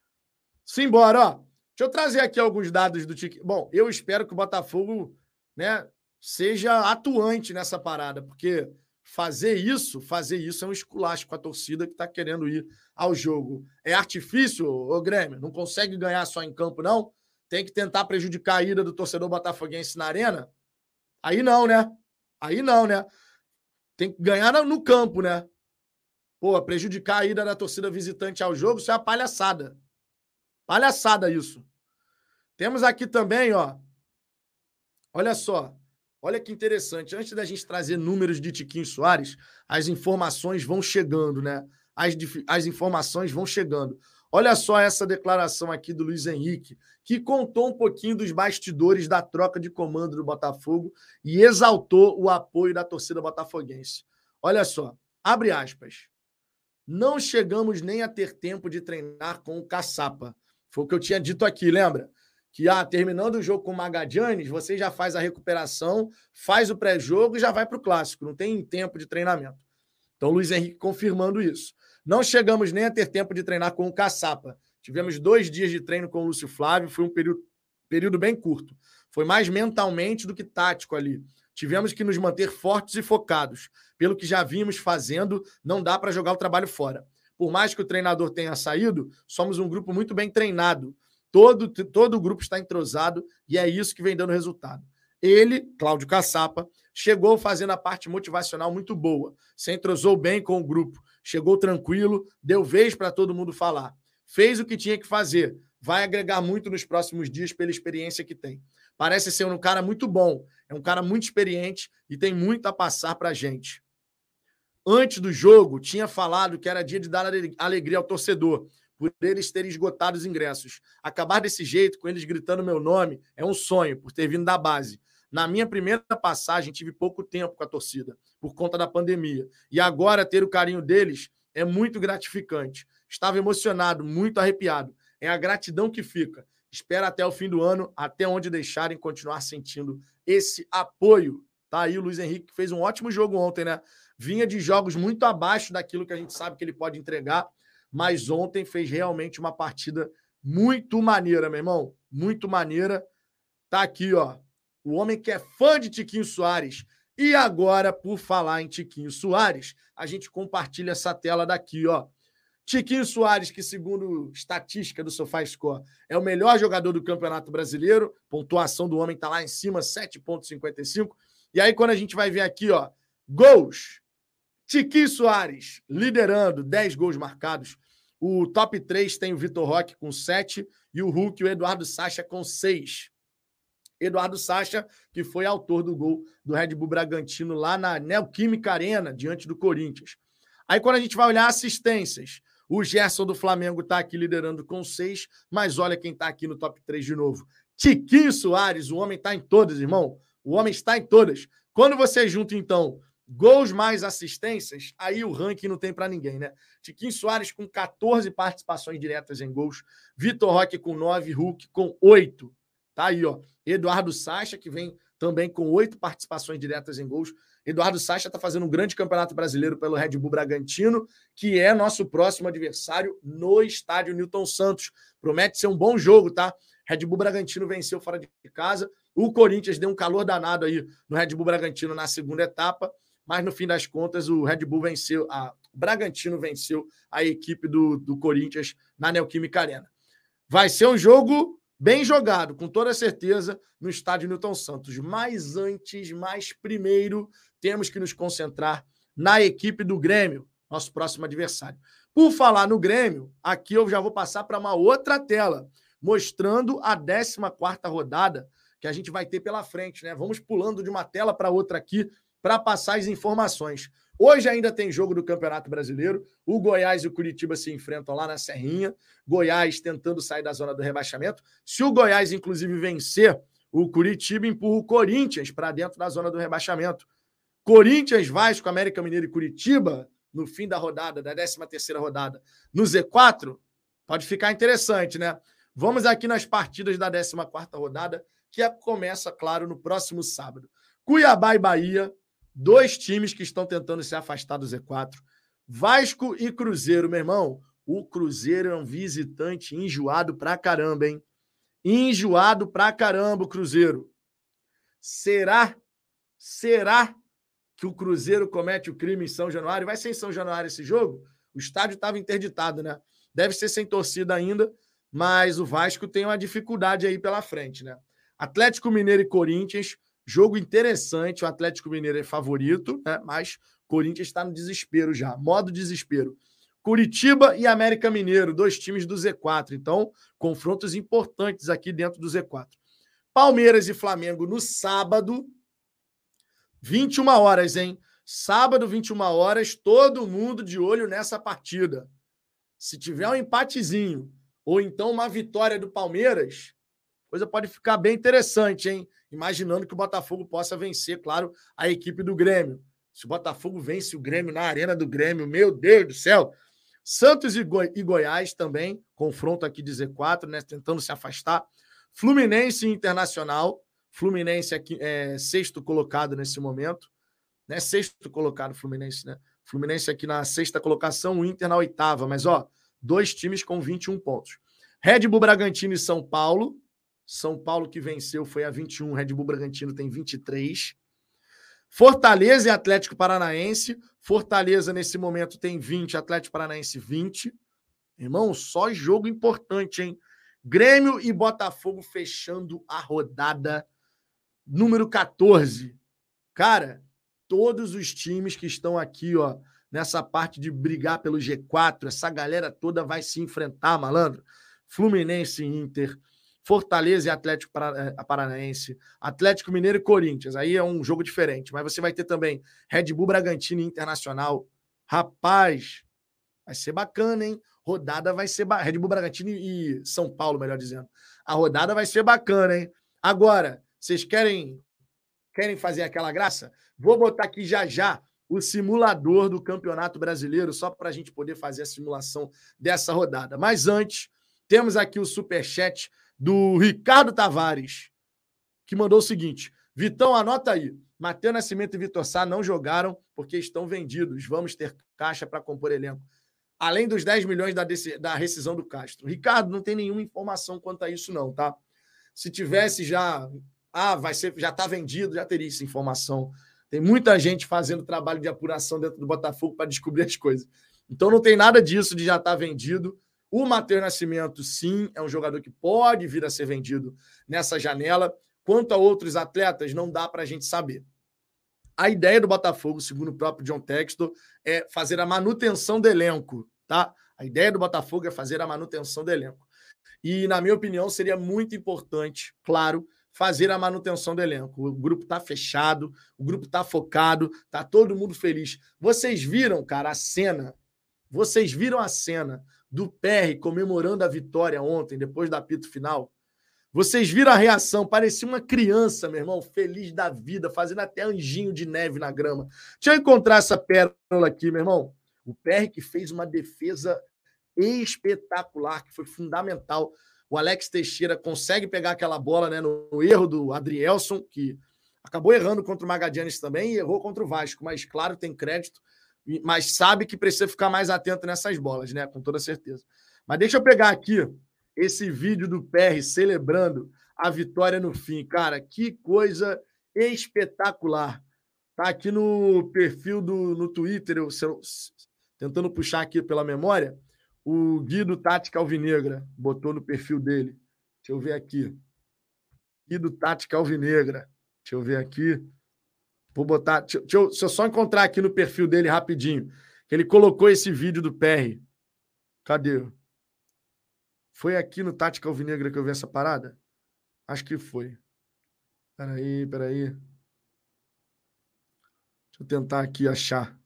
Simbora, ó. Deixa eu trazer aqui alguns dados do Tique. Bom, eu espero que o Botafogo, né, seja atuante nessa parada, porque fazer isso, fazer isso é um esculacho com a torcida que está querendo ir ao jogo. É artifício, o Grêmio? Não consegue ganhar só em campo, não? Tem que tentar prejudicar a ida do torcedor botafoguense na arena? Aí não, né? Aí não, né? Tem que ganhar no campo, né? Pô, prejudicar a ida da torcida visitante ao jogo, isso é uma palhaçada. Palhaçada isso. Temos aqui também, ó. Olha só. Olha que interessante. Antes da gente trazer números de Tiquinho Soares, as informações vão chegando, né? As, as informações vão chegando. Olha só essa declaração aqui do Luiz Henrique, que contou um pouquinho dos bastidores da troca de comando do Botafogo e exaltou o apoio da torcida botafoguense. Olha só, abre aspas. Não chegamos nem a ter tempo de treinar com o Caçapa. Foi o que eu tinha dito aqui, lembra? Que ah, terminando o jogo com o Magadianes, você já faz a recuperação, faz o pré-jogo e já vai para o clássico. Não tem tempo de treinamento. Então, Luiz Henrique confirmando isso. Não chegamos nem a ter tempo de treinar com o Caçapa. Tivemos dois dias de treino com o Lúcio Flávio, foi um período, período bem curto. Foi mais mentalmente do que tático ali. Tivemos que nos manter fortes e focados. Pelo que já vimos fazendo, não dá para jogar o trabalho fora. Por mais que o treinador tenha saído, somos um grupo muito bem treinado. Todo, todo o grupo está entrosado e é isso que vem dando resultado. Ele, Cláudio Caçapa, chegou fazendo a parte motivacional muito boa. Se entrosou bem com o grupo, chegou tranquilo, deu vez para todo mundo falar. Fez o que tinha que fazer. Vai agregar muito nos próximos dias pela experiência que tem. Parece ser um cara muito bom, é um cara muito experiente e tem muito a passar para a gente. Antes do jogo, tinha falado que era dia de dar alegria ao torcedor, por eles terem esgotado os ingressos. Acabar desse jeito, com eles gritando meu nome, é um sonho, por ter vindo da base. Na minha primeira passagem, tive pouco tempo com a torcida, por conta da pandemia. E agora ter o carinho deles é muito gratificante. Estava emocionado, muito arrepiado. É a gratidão que fica. Espera até o fim do ano, até onde deixarem continuar sentindo esse apoio. Tá aí o Luiz Henrique, que fez um ótimo jogo ontem, né? Vinha de jogos muito abaixo daquilo que a gente sabe que ele pode entregar, mas ontem fez realmente uma partida muito maneira, meu irmão. Muito maneira. Tá aqui, ó. O homem que é fã de Tiquinho Soares. E agora, por falar em Tiquinho Soares, a gente compartilha essa tela daqui, ó. Tiquinho Soares, que segundo estatística do SofaScore, é o melhor jogador do Campeonato Brasileiro. Pontuação do homem está lá em cima, 7,55. E aí, quando a gente vai ver aqui, ó, gols. Tiquinho Soares liderando, 10 gols marcados. O top 3 tem o Vitor Roque com 7 e o Hulk, o Eduardo Sacha, com 6. Eduardo Sacha, que foi autor do gol do Red Bull Bragantino lá na Neoquímica Arena, diante do Corinthians. Aí, quando a gente vai olhar assistências, o Gerson do Flamengo está aqui liderando com seis, mas olha quem está aqui no top 3 de novo. Tiquinho Soares, o homem está em todas, irmão. O homem está em todas. Quando você junta, então, gols mais assistências, aí o ranking não tem para ninguém, né? Tiquinho Soares com 14 participações diretas em gols, Vitor Roque com 9, Hulk com 8. Tá aí, ó. Eduardo Sacha, que vem também com oito participações diretas em gols. Eduardo Sacha está fazendo um grande campeonato brasileiro pelo Red Bull Bragantino, que é nosso próximo adversário no estádio Newton Santos. Promete ser um bom jogo, tá? Red Bull Bragantino venceu fora de casa. O Corinthians deu um calor danado aí no Red Bull Bragantino na segunda etapa, mas no fim das contas o Red Bull venceu, a Bragantino venceu a equipe do, do Corinthians na Neoquímica Arena. Vai ser um jogo bem jogado, com toda certeza, no estádio Newton Santos. Mas antes, mais primeiro, temos que nos concentrar na equipe do Grêmio, nosso próximo adversário. Por falar no Grêmio, aqui eu já vou passar para uma outra tela, mostrando a 14 rodada que a gente vai ter pela frente, né? Vamos pulando de uma tela para outra aqui para passar as informações. Hoje ainda tem jogo do Campeonato Brasileiro. O Goiás e o Curitiba se enfrentam lá na Serrinha. Goiás tentando sair da zona do rebaixamento. Se o Goiás, inclusive, vencer, o Curitiba empurra o Corinthians para dentro da zona do rebaixamento. Corinthians, Vasco, América Mineiro e Curitiba, no fim da rodada, da 13 terceira rodada, no Z4, pode ficar interessante, né? Vamos aqui nas partidas da 14 quarta rodada, que é, começa, claro, no próximo sábado. Cuiabá e Bahia, dois times que estão tentando se afastar do Z4. Vasco e Cruzeiro, meu irmão. O Cruzeiro é um visitante enjoado pra caramba, hein? Enjoado pra caramba o Cruzeiro. Será? Será que o Cruzeiro comete o crime em São Januário? Vai ser em São Januário esse jogo? O estádio estava interditado, né? Deve ser sem torcida ainda, mas o Vasco tem uma dificuldade aí pela frente, né? Atlético Mineiro e Corinthians, jogo interessante. O Atlético Mineiro é favorito, né? Mas Corinthians está no desespero já, modo desespero. Curitiba e América Mineiro, dois times do Z4. Então, confrontos importantes aqui dentro do Z4. Palmeiras e Flamengo no sábado, 21 horas, hein? Sábado, 21 horas, todo mundo de olho nessa partida. Se tiver um empatezinho ou então uma vitória do Palmeiras, coisa pode ficar bem interessante, hein? Imaginando que o Botafogo possa vencer, claro, a equipe do Grêmio. Se o Botafogo vence o Grêmio na arena do Grêmio, meu Deus do céu, Santos e, Goi e Goiás também, confronto aqui de Z4, né? Tentando se afastar. Fluminense e Internacional. Fluminense aqui é sexto colocado nesse momento. Né? Sexto colocado, Fluminense, né? Fluminense aqui na sexta colocação, o Inter na oitava. Mas, ó, dois times com 21 pontos. Red Bull Bragantino e São Paulo. São Paulo que venceu foi a 21, Red Bull Bragantino tem 23. Fortaleza e Atlético Paranaense. Fortaleza, nesse momento, tem 20, Atlético Paranaense 20. Irmão, só jogo importante, hein? Grêmio e Botafogo fechando a rodada número 14. Cara, todos os times que estão aqui, ó, nessa parte de brigar pelo G4, essa galera toda vai se enfrentar, malandro. Fluminense e Inter, Fortaleza e Atlético eh, Paranaense, Atlético Mineiro e Corinthians. Aí é um jogo diferente. Mas você vai ter também Red Bull Bragantino e Internacional. Rapaz, vai ser bacana, hein? Rodada vai ser. Ba... Red Bull Bragantino e São Paulo, melhor dizendo. A rodada vai ser bacana, hein? Agora, vocês querem querem fazer aquela graça? Vou botar aqui já já o simulador do Campeonato Brasileiro, só para a gente poder fazer a simulação dessa rodada. Mas antes, temos aqui o super chat do Ricardo Tavares, que mandou o seguinte: Vitão, anota aí. Matheus Nascimento e Vitor Sá não jogaram porque estão vendidos. Vamos ter caixa para compor elenco. Além dos 10 milhões da, da rescisão do Castro. Ricardo, não tem nenhuma informação quanto a isso, não, tá? Se tivesse já. Ah, vai ser, já está vendido, já teria essa informação. Tem muita gente fazendo trabalho de apuração dentro do Botafogo para descobrir as coisas. Então não tem nada disso de já estar tá vendido. O Matheus Nascimento, sim, é um jogador que pode vir a ser vendido nessa janela. Quanto a outros atletas, não dá para a gente saber. A ideia do Botafogo, segundo o próprio John Textor, é fazer a manutenção do elenco, tá? A ideia do Botafogo é fazer a manutenção do elenco. E, na minha opinião, seria muito importante, claro, fazer a manutenção do elenco. O grupo está fechado, o grupo está focado, tá todo mundo feliz. Vocês viram, cara, a cena? Vocês viram a cena do PR comemorando a vitória ontem, depois do apito final. Vocês viram a reação? Parecia uma criança, meu irmão, feliz da vida, fazendo até anjinho de neve na grama. Deixa eu encontrar essa pérola aqui, meu irmão. O PR que fez uma defesa espetacular, que foi fundamental. O Alex Teixeira consegue pegar aquela bola né, no erro do Adrielson, que acabou errando contra o Magadianes também e errou contra o Vasco, mas claro, tem crédito mas sabe que precisa ficar mais atento nessas bolas, né? Com toda certeza. Mas deixa eu pegar aqui esse vídeo do PR celebrando a vitória no fim. Cara, que coisa espetacular. Tá aqui no perfil do no Twitter, eu, eu, tentando puxar aqui pela memória, o Guido Tática Alvinegra botou no perfil dele. Deixa eu ver aqui. Guido Tática Alvinegra. Deixa eu ver aqui. Vou botar. Deixa, eu, deixa, eu, só encontrar aqui no perfil dele rapidinho. Ele colocou esse vídeo do PR. Cadê? Foi aqui no Tática Alvinegra que eu vi essa parada? Acho que foi. Peraí, peraí. Deixa eu tentar aqui achar.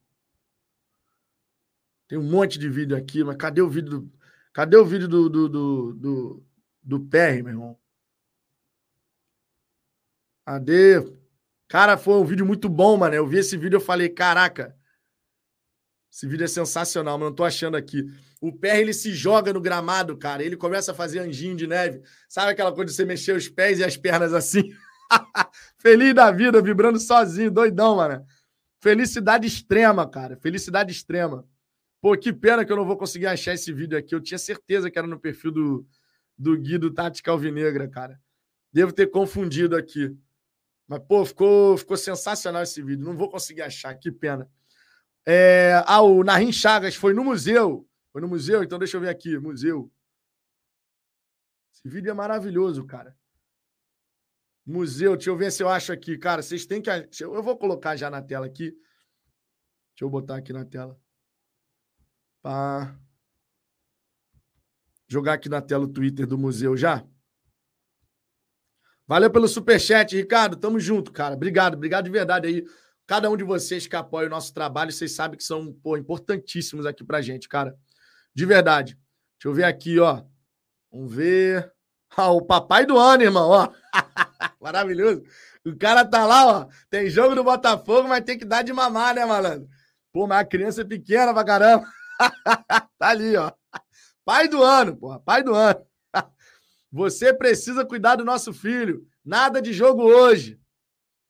Tem um monte de vídeo aqui, mas cadê o vídeo do. Cadê o vídeo do, do, do, do, do PR, meu irmão? Cadê? Cara, foi um vídeo muito bom, mano. Eu vi esse vídeo e falei, caraca, esse vídeo é sensacional, mas não tô achando aqui. O pé ele se joga no gramado, cara. Ele começa a fazer anjinho de neve. Sabe aquela coisa de você mexer os pés e as pernas assim? Feliz da vida, vibrando sozinho, doidão, mano. Felicidade extrema, cara. Felicidade extrema. Pô, que pena que eu não vou conseguir achar esse vídeo aqui. Eu tinha certeza que era no perfil do, do Guido Tática Alvinegra, cara. Devo ter confundido aqui. Mas, pô, ficou, ficou sensacional esse vídeo. Não vou conseguir achar, que pena. É, ah, o Narim Chagas foi no museu. Foi no museu, então deixa eu ver aqui. Museu. Esse vídeo é maravilhoso, cara. Museu, deixa eu ver se eu acho aqui. Cara, vocês têm que. Eu vou colocar já na tela aqui. Deixa eu botar aqui na tela. Pá. Jogar aqui na tela o Twitter do museu já. Valeu pelo superchat, Ricardo. Tamo junto, cara. Obrigado, obrigado de verdade aí. Cada um de vocês que apoia o nosso trabalho, vocês sabem que são pô, importantíssimos aqui pra gente, cara. De verdade. Deixa eu ver aqui, ó. Vamos ver. Ah, o papai do ano, irmão, ó. Maravilhoso. O cara tá lá, ó. Tem jogo do Botafogo, mas tem que dar de mamar, né, malandro? Pô, mas a criança é pequena pra caramba. tá ali, ó. Pai do ano, porra. Pai do ano. Você precisa cuidar do nosso filho. Nada de jogo hoje.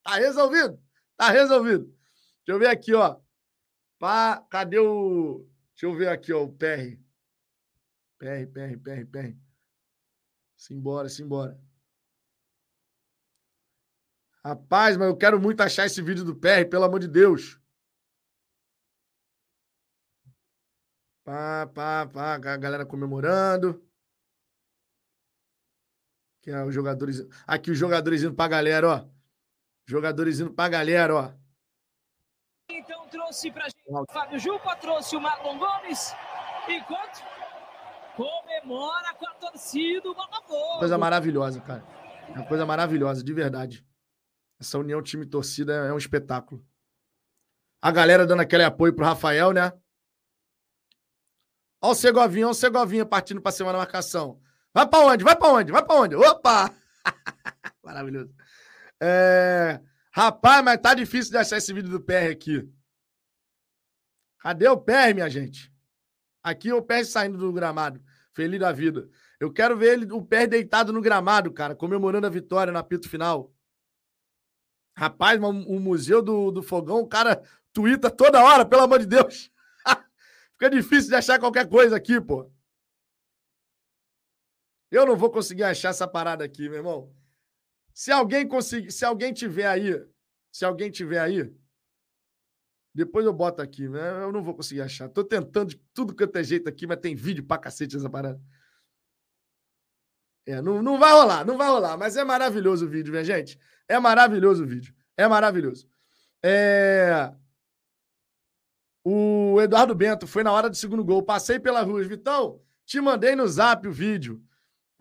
Tá resolvido? Tá resolvido. Deixa eu ver aqui, ó. Pá, cadê o. Deixa eu ver aqui, ó, o PR. PR, PR, PR, PR. Simbora, simbora. Rapaz, mas eu quero muito achar esse vídeo do PR, pelo amor de Deus. Pá, pá, pá, a galera comemorando. Que é os jogadores. Aqui os jogadores indo pra galera, ó. Jogadores indo pra galera, ó. Então trouxe pra gente o Fábio Jupa, trouxe o Marlon Gomes. Enquanto comemora com a torcida do Botafogo. Coisa maravilhosa, cara. É uma coisa maravilhosa, de verdade. Essa união time-torcida é um espetáculo. A galera dando aquele apoio pro Rafael, né? Ó o Segovinha, ó o Segovinha partindo pra cima da marcação. Vai pra onde? Vai pra onde? Vai pra onde? Opa! Maravilhoso. É... Rapaz, mas tá difícil de achar esse vídeo do PR aqui. Cadê o PR, minha gente? Aqui o PR saindo do gramado. Feliz da vida. Eu quero ver ele, o PR deitado no gramado, cara, comemorando a vitória no apito final. Rapaz, o Museu do, do Fogão, o cara tuita toda hora, pelo amor de Deus. Fica difícil de achar qualquer coisa aqui, pô. Eu não vou conseguir achar essa parada aqui, meu irmão. Se alguém conseguir, se alguém tiver aí, se alguém tiver aí, depois eu boto aqui, né? Eu não vou conseguir achar. Tô tentando de tudo quanto é jeito aqui, mas tem vídeo pra cacete essa parada. É, não, não vai rolar, não vai rolar, mas é maravilhoso o vídeo, minha gente. É maravilhoso o vídeo. É maravilhoso. É... O Eduardo Bento foi na hora do segundo gol. Passei pela rua. Vitão, te mandei no zap o vídeo.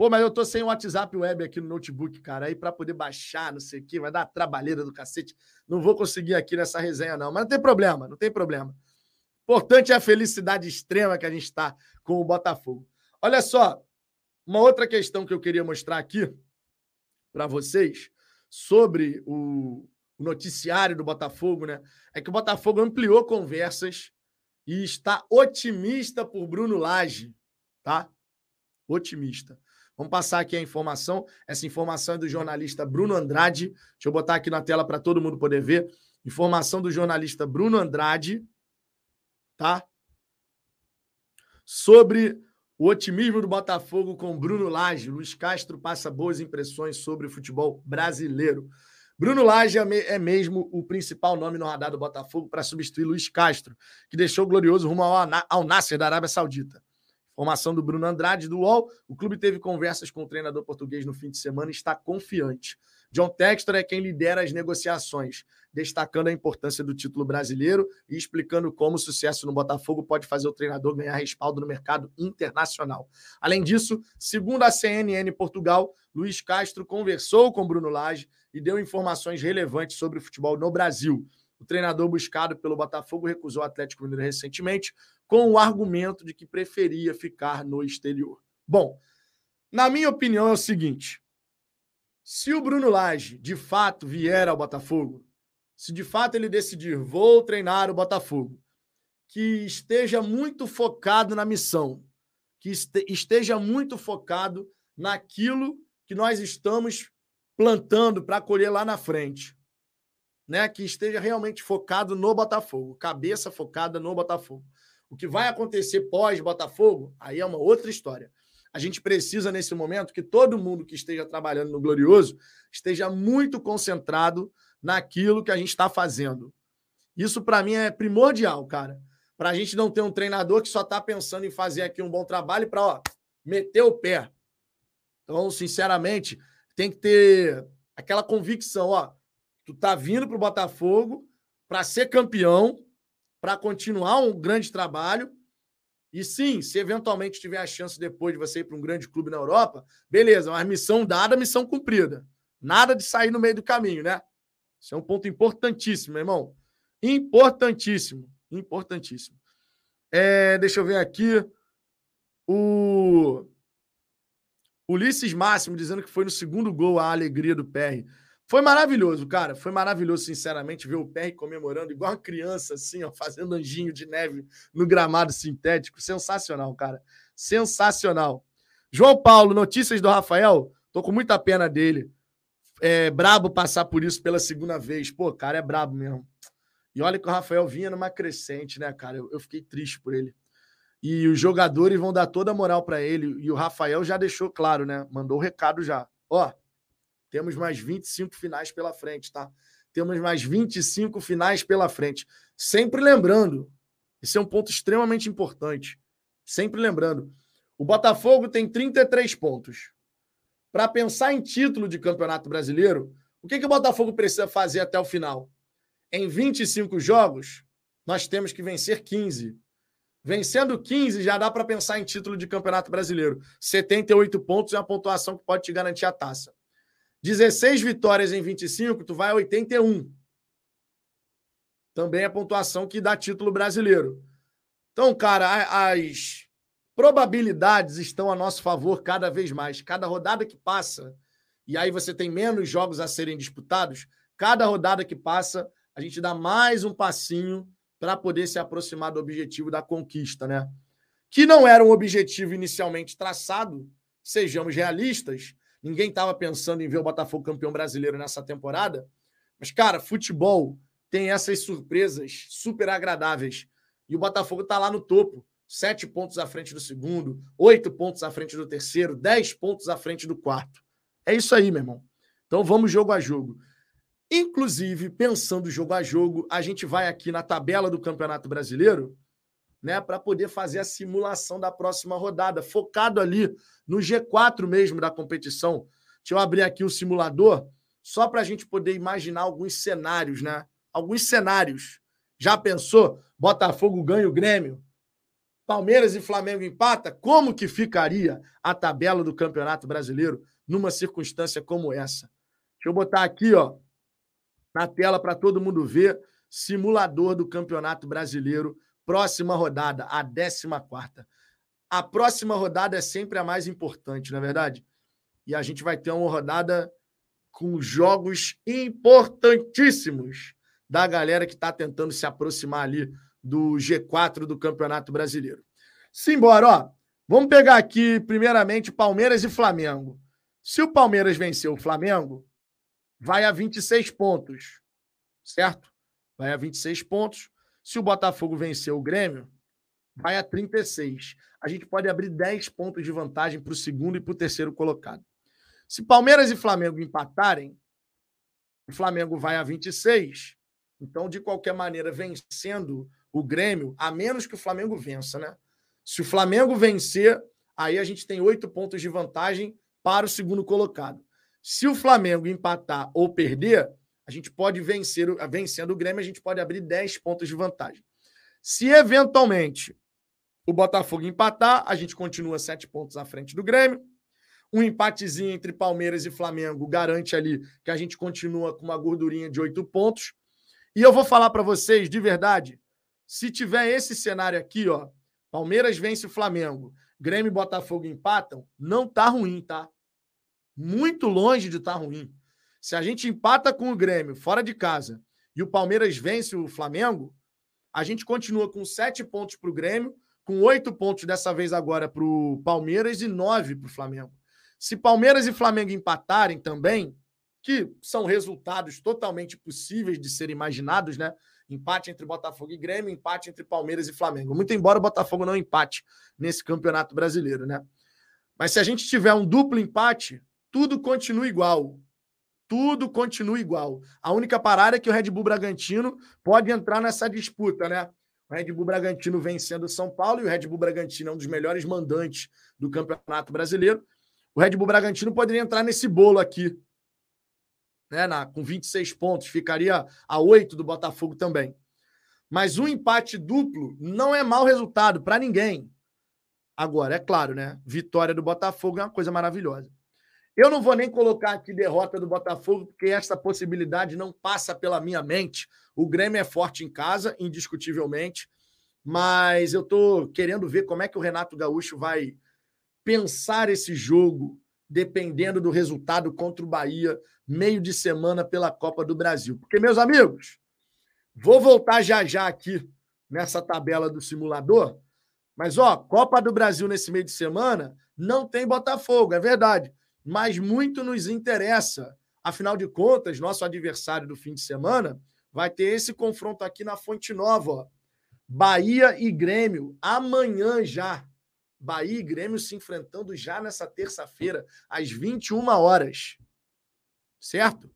Pô, mas eu tô sem o WhatsApp web aqui no notebook, cara. Aí para poder baixar, não sei o quê, vai dar trabalheira do cacete. Não vou conseguir aqui nessa resenha, não. Mas não tem problema, não tem problema. Importante é a felicidade extrema que a gente está com o Botafogo. Olha só, uma outra questão que eu queria mostrar aqui para vocês sobre o noticiário do Botafogo, né? É que o Botafogo ampliou conversas e está otimista por Bruno Lage, tá? Otimista. Vamos passar aqui a informação. Essa informação é do jornalista Bruno Andrade. Deixa eu botar aqui na tela para todo mundo poder ver. Informação do jornalista Bruno Andrade, tá? Sobre o otimismo do Botafogo com Bruno Lage. Luiz Castro passa boas impressões sobre o futebol brasileiro. Bruno Lage é, é mesmo o principal nome no radar do Botafogo para substituir Luiz Castro, que deixou o glorioso rumo ao, ao Nasser da Arábia Saudita. Formação do Bruno Andrade, do UOL. O clube teve conversas com o treinador português no fim de semana e está confiante. John Textor é quem lidera as negociações, destacando a importância do título brasileiro e explicando como o sucesso no Botafogo pode fazer o treinador ganhar respaldo no mercado internacional. Além disso, segundo a CNN Portugal, Luiz Castro conversou com Bruno Lage e deu informações relevantes sobre o futebol no Brasil. O treinador buscado pelo Botafogo recusou o Atlético Mineiro recentemente com o argumento de que preferia ficar no exterior. Bom, na minha opinião é o seguinte: se o Bruno Lage de fato vier ao Botafogo, se de fato ele decidir vou treinar o Botafogo, que esteja muito focado na missão, que esteja muito focado naquilo que nós estamos plantando para colher lá na frente. Né, que esteja realmente focado no Botafogo, cabeça focada no Botafogo. O que vai acontecer pós-Botafogo, aí é uma outra história. A gente precisa, nesse momento, que todo mundo que esteja trabalhando no Glorioso esteja muito concentrado naquilo que a gente está fazendo. Isso, para mim, é primordial, cara. Para a gente não ter um treinador que só está pensando em fazer aqui um bom trabalho para meter o pé. Então, sinceramente, tem que ter aquela convicção: ó, tu tá vindo para o Botafogo para ser campeão, para continuar um grande trabalho e sim, se eventualmente tiver a chance depois de você ir para um grande clube na Europa, beleza, mas missão dada, missão cumprida. Nada de sair no meio do caminho, né? Isso é um ponto importantíssimo, meu irmão. Importantíssimo. Importantíssimo. É, deixa eu ver aqui. O Ulisses Máximo dizendo que foi no segundo gol a alegria do PR. Foi maravilhoso, cara. Foi maravilhoso, sinceramente, ver o PR comemorando igual uma criança, assim, ó, fazendo anjinho de neve no gramado sintético. Sensacional, cara. Sensacional. João Paulo, notícias do Rafael. Tô com muita pena dele. É brabo passar por isso pela segunda vez. Pô, cara, é brabo mesmo. E olha que o Rafael vinha numa crescente, né, cara? Eu, eu fiquei triste por ele. E os jogadores vão dar toda a moral para ele. E o Rafael já deixou claro, né? Mandou o recado já. Ó, temos mais 25 finais pela frente, tá? Temos mais 25 finais pela frente. Sempre lembrando, esse é um ponto extremamente importante. Sempre lembrando, o Botafogo tem 33 pontos. Para pensar em título de Campeonato Brasileiro, o que, que o Botafogo precisa fazer até o final? Em 25 jogos, nós temos que vencer 15. Vencendo 15, já dá para pensar em título de Campeonato Brasileiro. 78 pontos é uma pontuação que pode te garantir a taça. 16 vitórias em 25, tu vai a 81. Também é a pontuação que dá título brasileiro. Então, cara, as probabilidades estão a nosso favor cada vez mais. Cada rodada que passa, e aí você tem menos jogos a serem disputados, cada rodada que passa, a gente dá mais um passinho para poder se aproximar do objetivo da conquista, né? Que não era um objetivo inicialmente traçado, sejamos realistas, Ninguém estava pensando em ver o Botafogo campeão brasileiro nessa temporada. Mas, cara, futebol tem essas surpresas super agradáveis. E o Botafogo está lá no topo. Sete pontos à frente do segundo, oito pontos à frente do terceiro, dez pontos à frente do quarto. É isso aí, meu irmão. Então vamos jogo a jogo. Inclusive, pensando jogo a jogo, a gente vai aqui na tabela do Campeonato Brasileiro né, para poder fazer a simulação da próxima rodada, focado ali no G4 mesmo da competição. Deixa eu abrir aqui o simulador, só para a gente poder imaginar alguns cenários, né? Alguns cenários. Já pensou? Botafogo ganha o Grêmio? Palmeiras e Flamengo empata? Como que ficaria a tabela do Campeonato Brasileiro numa circunstância como essa? Deixa eu botar aqui, ó, na tela para todo mundo ver, simulador do Campeonato Brasileiro Próxima rodada, a 14. A próxima rodada é sempre a mais importante, não é verdade? E a gente vai ter uma rodada com jogos importantíssimos da galera que está tentando se aproximar ali do G4 do Campeonato Brasileiro. Simbora, ó. Vamos pegar aqui, primeiramente, Palmeiras e Flamengo. Se o Palmeiras vencer o Flamengo, vai a 26 pontos, certo? Vai a 26 pontos. Se o Botafogo vencer o Grêmio, vai a 36. A gente pode abrir 10 pontos de vantagem para o segundo e para o terceiro colocado. Se Palmeiras e Flamengo empatarem, o Flamengo vai a 26. Então, de qualquer maneira, vencendo o Grêmio, a menos que o Flamengo vença, né? Se o Flamengo vencer, aí a gente tem oito pontos de vantagem para o segundo colocado. Se o Flamengo empatar ou perder, a gente pode vencer, vencendo o Grêmio, a gente pode abrir 10 pontos de vantagem. Se eventualmente o Botafogo empatar, a gente continua sete pontos à frente do Grêmio. Um empatezinho entre Palmeiras e Flamengo garante ali que a gente continua com uma gordurinha de oito pontos. E eu vou falar para vocês, de verdade, se tiver esse cenário aqui, ó, Palmeiras vence o Flamengo, Grêmio e Botafogo empatam, não tá ruim, tá? Muito longe de estar tá ruim. Se a gente empata com o Grêmio fora de casa e o Palmeiras vence o Flamengo, a gente continua com sete pontos para o Grêmio, com oito pontos dessa vez agora para o Palmeiras e nove para o Flamengo. Se Palmeiras e Flamengo empatarem também, que são resultados totalmente possíveis de serem imaginados, né? Empate entre Botafogo e Grêmio, empate entre Palmeiras e Flamengo. Muito embora o Botafogo não empate nesse campeonato brasileiro, né? Mas se a gente tiver um duplo empate, tudo continua igual. Tudo continua igual. A única parada é que o Red Bull Bragantino pode entrar nessa disputa, né? O Red Bull Bragantino vencendo o São Paulo e o Red Bull Bragantino é um dos melhores mandantes do Campeonato Brasileiro. O Red Bull Bragantino poderia entrar nesse bolo aqui, né, na, com 26 pontos, ficaria a 8 do Botafogo também. Mas um empate duplo não é mau resultado para ninguém. Agora, é claro, né? Vitória do Botafogo é uma coisa maravilhosa. Eu não vou nem colocar aqui derrota do Botafogo, porque essa possibilidade não passa pela minha mente. O Grêmio é forte em casa, indiscutivelmente, mas eu estou querendo ver como é que o Renato Gaúcho vai pensar esse jogo, dependendo do resultado contra o Bahia, meio de semana pela Copa do Brasil. Porque, meus amigos, vou voltar já já aqui nessa tabela do simulador, mas ó, Copa do Brasil nesse meio de semana não tem Botafogo, é verdade mas muito nos interessa. Afinal de contas, nosso adversário do fim de semana vai ter esse confronto aqui na Fonte Nova. Ó. Bahia e Grêmio, amanhã já. Bahia e Grêmio se enfrentando já nessa terça-feira, às 21 horas. Certo?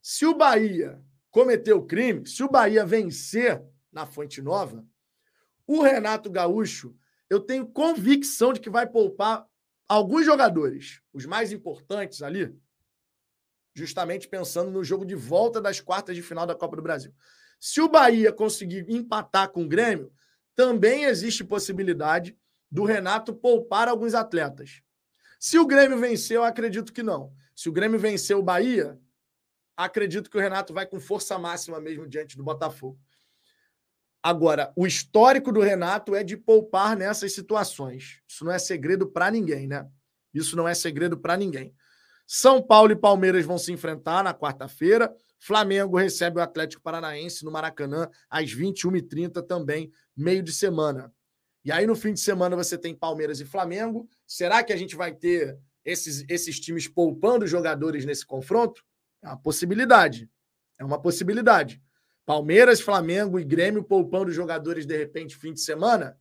Se o Bahia cometer o crime, se o Bahia vencer na Fonte Nova, o Renato Gaúcho, eu tenho convicção de que vai poupar alguns jogadores, os mais importantes ali, justamente pensando no jogo de volta das quartas de final da Copa do Brasil. Se o Bahia conseguir empatar com o Grêmio, também existe possibilidade do Renato poupar alguns atletas. Se o Grêmio vencer, eu acredito que não. Se o Grêmio vencer o Bahia, acredito que o Renato vai com força máxima mesmo diante do Botafogo. Agora, o histórico do Renato é de poupar nessas situações. Isso não é segredo para ninguém, né? Isso não é segredo para ninguém. São Paulo e Palmeiras vão se enfrentar na quarta-feira. Flamengo recebe o Atlético Paranaense no Maracanã às 21h30 também, meio de semana. E aí no fim de semana você tem Palmeiras e Flamengo. Será que a gente vai ter esses, esses times poupando jogadores nesse confronto? É uma possibilidade. É uma possibilidade. Palmeiras, Flamengo e Grêmio poupando jogadores de repente fim de semana.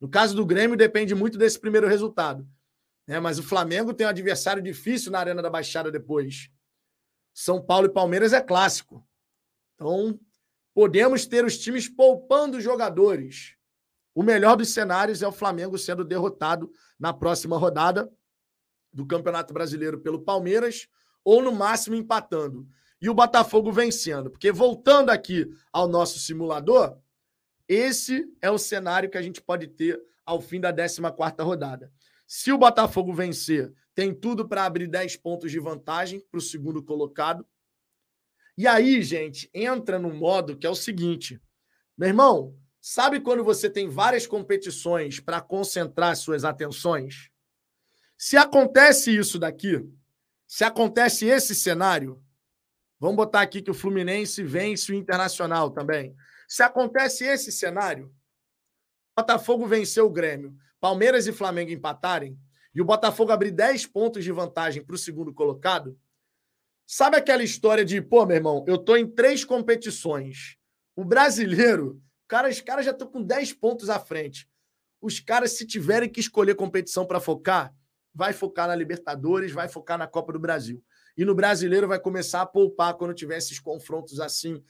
No caso do Grêmio, depende muito desse primeiro resultado. Né? Mas o Flamengo tem um adversário difícil na Arena da Baixada depois. São Paulo e Palmeiras é clássico. Então, podemos ter os times poupando jogadores. O melhor dos cenários é o Flamengo sendo derrotado na próxima rodada do Campeonato Brasileiro pelo Palmeiras, ou no máximo empatando e o Botafogo vencendo. Porque voltando aqui ao nosso simulador, esse é o cenário que a gente pode ter ao fim da 14 rodada. Se o Botafogo vencer, tem tudo para abrir 10 pontos de vantagem para o segundo colocado. E aí, gente, entra no modo que é o seguinte: meu irmão, sabe quando você tem várias competições para concentrar suas atenções? Se acontece isso daqui, se acontece esse cenário, Vamos botar aqui que o Fluminense vence o Internacional também. Se acontece esse cenário, Botafogo venceu o Grêmio, Palmeiras e Flamengo empatarem, e o Botafogo abrir 10 pontos de vantagem para o segundo colocado, sabe aquela história de, pô, meu irmão, eu tô em três competições. O brasileiro, cara, os caras já estão com 10 pontos à frente. Os caras, se tiverem que escolher competição para focar, vai focar na Libertadores, vai focar na Copa do Brasil. E no brasileiro vai começar a poupar quando tiver esses confrontos assim.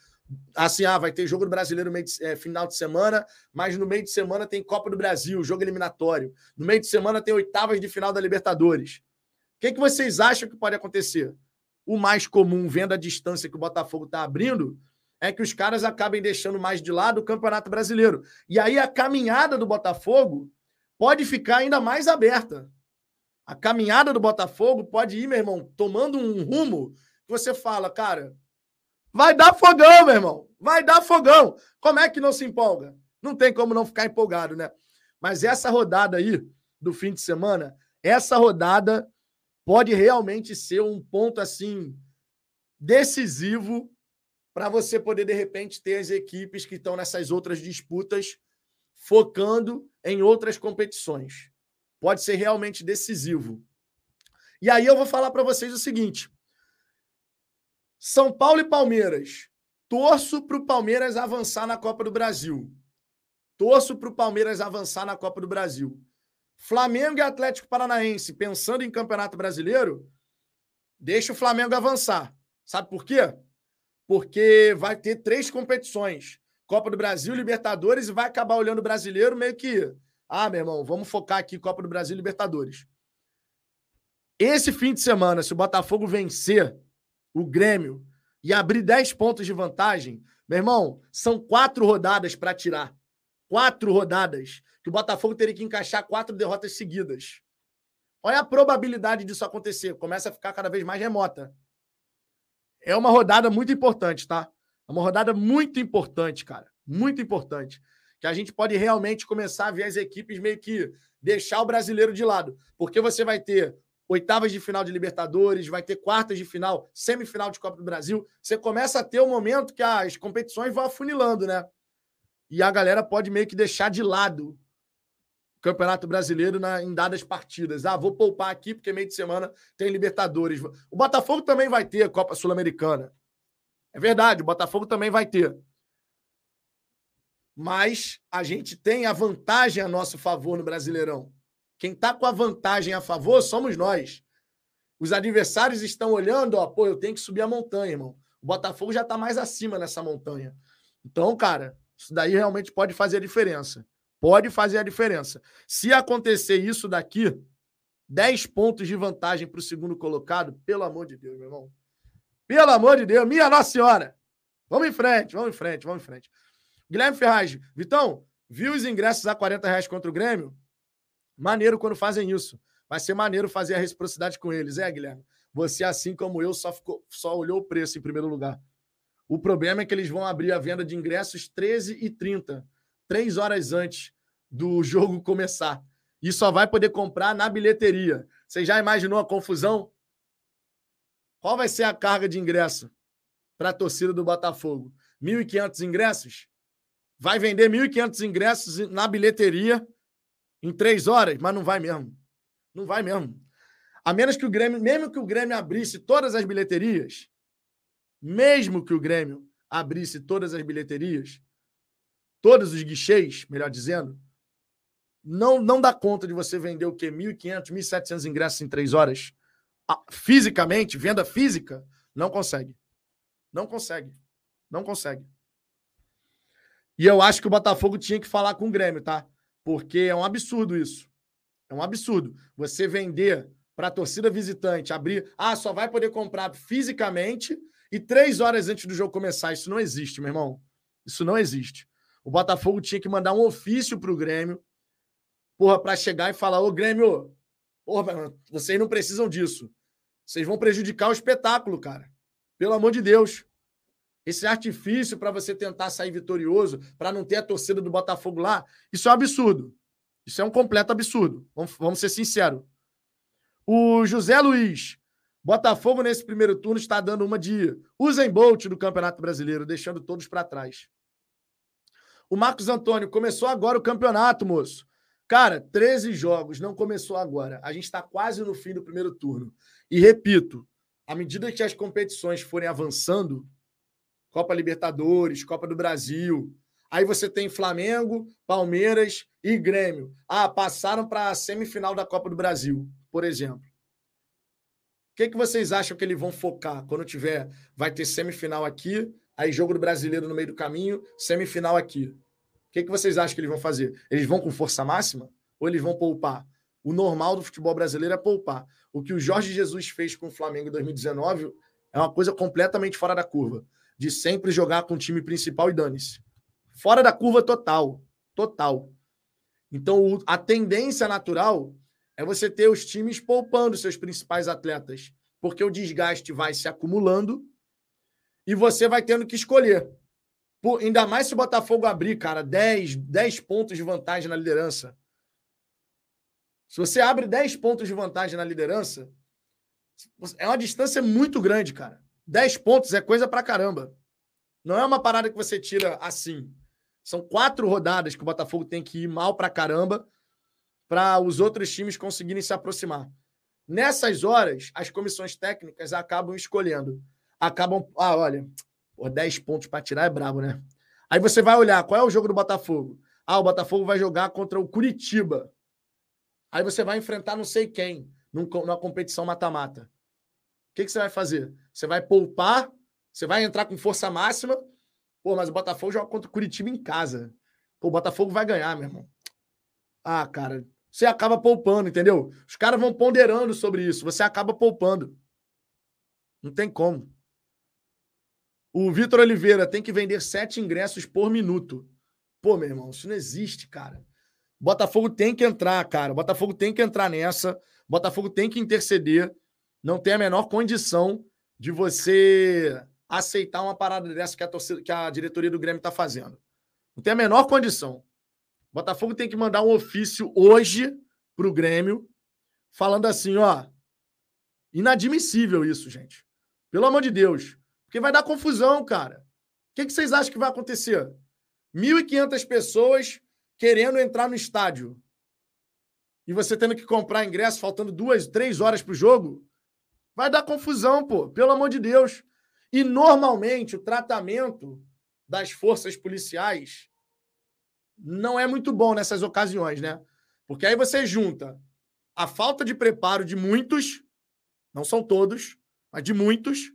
Assim, ah, vai ter jogo do brasileiro no de, é, final de semana, mas no meio de semana tem Copa do Brasil, jogo eliminatório. No meio de semana tem oitavas de final da Libertadores. que, que vocês acham que pode acontecer? O mais comum, vendo a distância que o Botafogo está abrindo, é que os caras acabem deixando mais de lado o Campeonato Brasileiro. E aí a caminhada do Botafogo pode ficar ainda mais aberta. A caminhada do Botafogo pode ir, meu irmão, tomando um rumo que você fala, cara, vai dar fogão, meu irmão. Vai dar fogão. Como é que não se empolga? Não tem como não ficar empolgado, né? Mas essa rodada aí do fim de semana, essa rodada pode realmente ser um ponto assim decisivo para você poder de repente ter as equipes que estão nessas outras disputas focando em outras competições. Pode ser realmente decisivo. E aí eu vou falar para vocês o seguinte: São Paulo e Palmeiras. Torço para o Palmeiras avançar na Copa do Brasil. Torço para o Palmeiras avançar na Copa do Brasil. Flamengo e Atlético Paranaense, pensando em Campeonato Brasileiro, deixa o Flamengo avançar. Sabe por quê? Porque vai ter três competições: Copa do Brasil, Libertadores, e vai acabar olhando o brasileiro meio que. Ah, meu irmão, vamos focar aqui Copa do Brasil e Libertadores. Esse fim de semana, se o Botafogo vencer o Grêmio e abrir 10 pontos de vantagem, meu irmão, são quatro rodadas para tirar. Quatro rodadas. Que o Botafogo teria que encaixar quatro derrotas seguidas. Olha a probabilidade disso acontecer. Começa a ficar cada vez mais remota. É uma rodada muito importante, tá? É uma rodada muito importante, cara. Muito importante. Que a gente pode realmente começar a ver as equipes meio que deixar o brasileiro de lado. Porque você vai ter oitavas de final de Libertadores, vai ter quartas de final, semifinal de Copa do Brasil. Você começa a ter o um momento que as competições vão afunilando, né? e a galera pode meio que deixar de lado o Campeonato Brasileiro na, em dadas partidas. Ah, vou poupar aqui porque meio de semana tem Libertadores. O Botafogo também vai ter Copa Sul-Americana. É verdade, o Botafogo também vai ter. Mas a gente tem a vantagem a nosso favor no Brasileirão. Quem está com a vantagem a favor somos nós. Os adversários estão olhando, ó, pô, eu tenho que subir a montanha, irmão. O Botafogo já está mais acima nessa montanha. Então, cara, isso daí realmente pode fazer a diferença. Pode fazer a diferença. Se acontecer isso daqui, 10 pontos de vantagem para o segundo colocado, pelo amor de Deus, meu irmão. Pelo amor de Deus, minha Nossa Senhora. Vamos em frente, vamos em frente, vamos em frente. Guilherme Ferraz, Vitão, viu os ingressos a 40 reais contra o Grêmio? Maneiro quando fazem isso. Vai ser maneiro fazer a reciprocidade com eles, é, Guilherme? Você, assim como eu, só, ficou, só olhou o preço em primeiro lugar. O problema é que eles vão abrir a venda de ingressos 13 e 30, três horas antes do jogo começar. E só vai poder comprar na bilheteria. Você já imaginou a confusão? Qual vai ser a carga de ingresso para a torcida do Botafogo? 1.500 ingressos? Vai vender 1.500 ingressos na bilheteria em três horas, mas não vai mesmo. Não vai mesmo. A menos que o Grêmio, mesmo que o Grêmio abrisse todas as bilheterias, mesmo que o Grêmio abrisse todas as bilheterias, todos os guichês, melhor dizendo, não, não dá conta de você vender o quê? 1.500, 1.700 ingressos em três horas. Ah, fisicamente, venda física, não consegue. Não consegue. Não consegue. E eu acho que o Botafogo tinha que falar com o Grêmio, tá? Porque é um absurdo isso. É um absurdo. Você vender para a torcida visitante, abrir. Ah, só vai poder comprar fisicamente e três horas antes do jogo começar. Isso não existe, meu irmão. Isso não existe. O Botafogo tinha que mandar um ofício para o Grêmio, porra, para chegar e falar: Ô Grêmio, porra, vocês não precisam disso. Vocês vão prejudicar o espetáculo, cara. Pelo amor de Deus. Esse artifício para você tentar sair vitorioso, para não ter a torcida do Botafogo lá, isso é um absurdo. Isso é um completo absurdo. Vamos, vamos ser sinceros. O José Luiz, Botafogo, nesse primeiro turno, está dando uma de Usain Bolt do Campeonato Brasileiro, deixando todos para trás. O Marcos Antônio, começou agora o campeonato, moço. Cara, 13 jogos, não começou agora. A gente está quase no fim do primeiro turno. E repito, à medida que as competições forem avançando, Copa Libertadores, Copa do Brasil, aí você tem Flamengo, Palmeiras e Grêmio. Ah, passaram para a semifinal da Copa do Brasil, por exemplo. O que, que vocês acham que eles vão focar quando tiver? Vai ter semifinal aqui, aí jogo do brasileiro no meio do caminho, semifinal aqui. O que, que vocês acham que eles vão fazer? Eles vão com força máxima ou eles vão poupar? O normal do futebol brasileiro é poupar. O que o Jorge Jesus fez com o Flamengo em 2019 é uma coisa completamente fora da curva. De sempre jogar com o time principal e dane-se. Fora da curva total. Total. Então, a tendência natural é você ter os times poupando seus principais atletas. Porque o desgaste vai se acumulando e você vai tendo que escolher. Por, ainda mais se o Botafogo abrir, cara, 10, 10 pontos de vantagem na liderança. Se você abre 10 pontos de vantagem na liderança, é uma distância muito grande, cara. 10 pontos é coisa pra caramba. Não é uma parada que você tira assim. São quatro rodadas que o Botafogo tem que ir mal pra caramba para os outros times conseguirem se aproximar. Nessas horas, as comissões técnicas acabam escolhendo. Acabam. Ah, olha, por 10 pontos para tirar é brabo, né? Aí você vai olhar qual é o jogo do Botafogo. Ah, o Botafogo vai jogar contra o Curitiba. Aí você vai enfrentar não sei quem numa competição mata-mata. O que, que você vai fazer? Você vai poupar? Você vai entrar com força máxima? Pô, mas o Botafogo joga contra o Curitiba em casa. Pô, o Botafogo vai ganhar, meu irmão. Ah, cara, você acaba poupando, entendeu? Os caras vão ponderando sobre isso. Você acaba poupando. Não tem como. O Vitor Oliveira tem que vender sete ingressos por minuto. Pô, meu irmão, isso não existe, cara. Botafogo tem que entrar, cara. Botafogo tem que entrar nessa. Botafogo tem que interceder. Não tem a menor condição de você aceitar uma parada dessa que a, torcida, que a diretoria do Grêmio está fazendo. Não tem a menor condição. Botafogo tem que mandar um ofício hoje para o Grêmio, falando assim: ó, inadmissível isso, gente. Pelo amor de Deus. Porque vai dar confusão, cara. O que, que vocês acham que vai acontecer? 1.500 pessoas querendo entrar no estádio. E você tendo que comprar ingresso faltando duas, três horas para o jogo. Vai dar confusão, pô. Pelo amor de Deus. E normalmente o tratamento das forças policiais não é muito bom nessas ocasiões, né? Porque aí você junta a falta de preparo de muitos, não são todos, mas de muitos,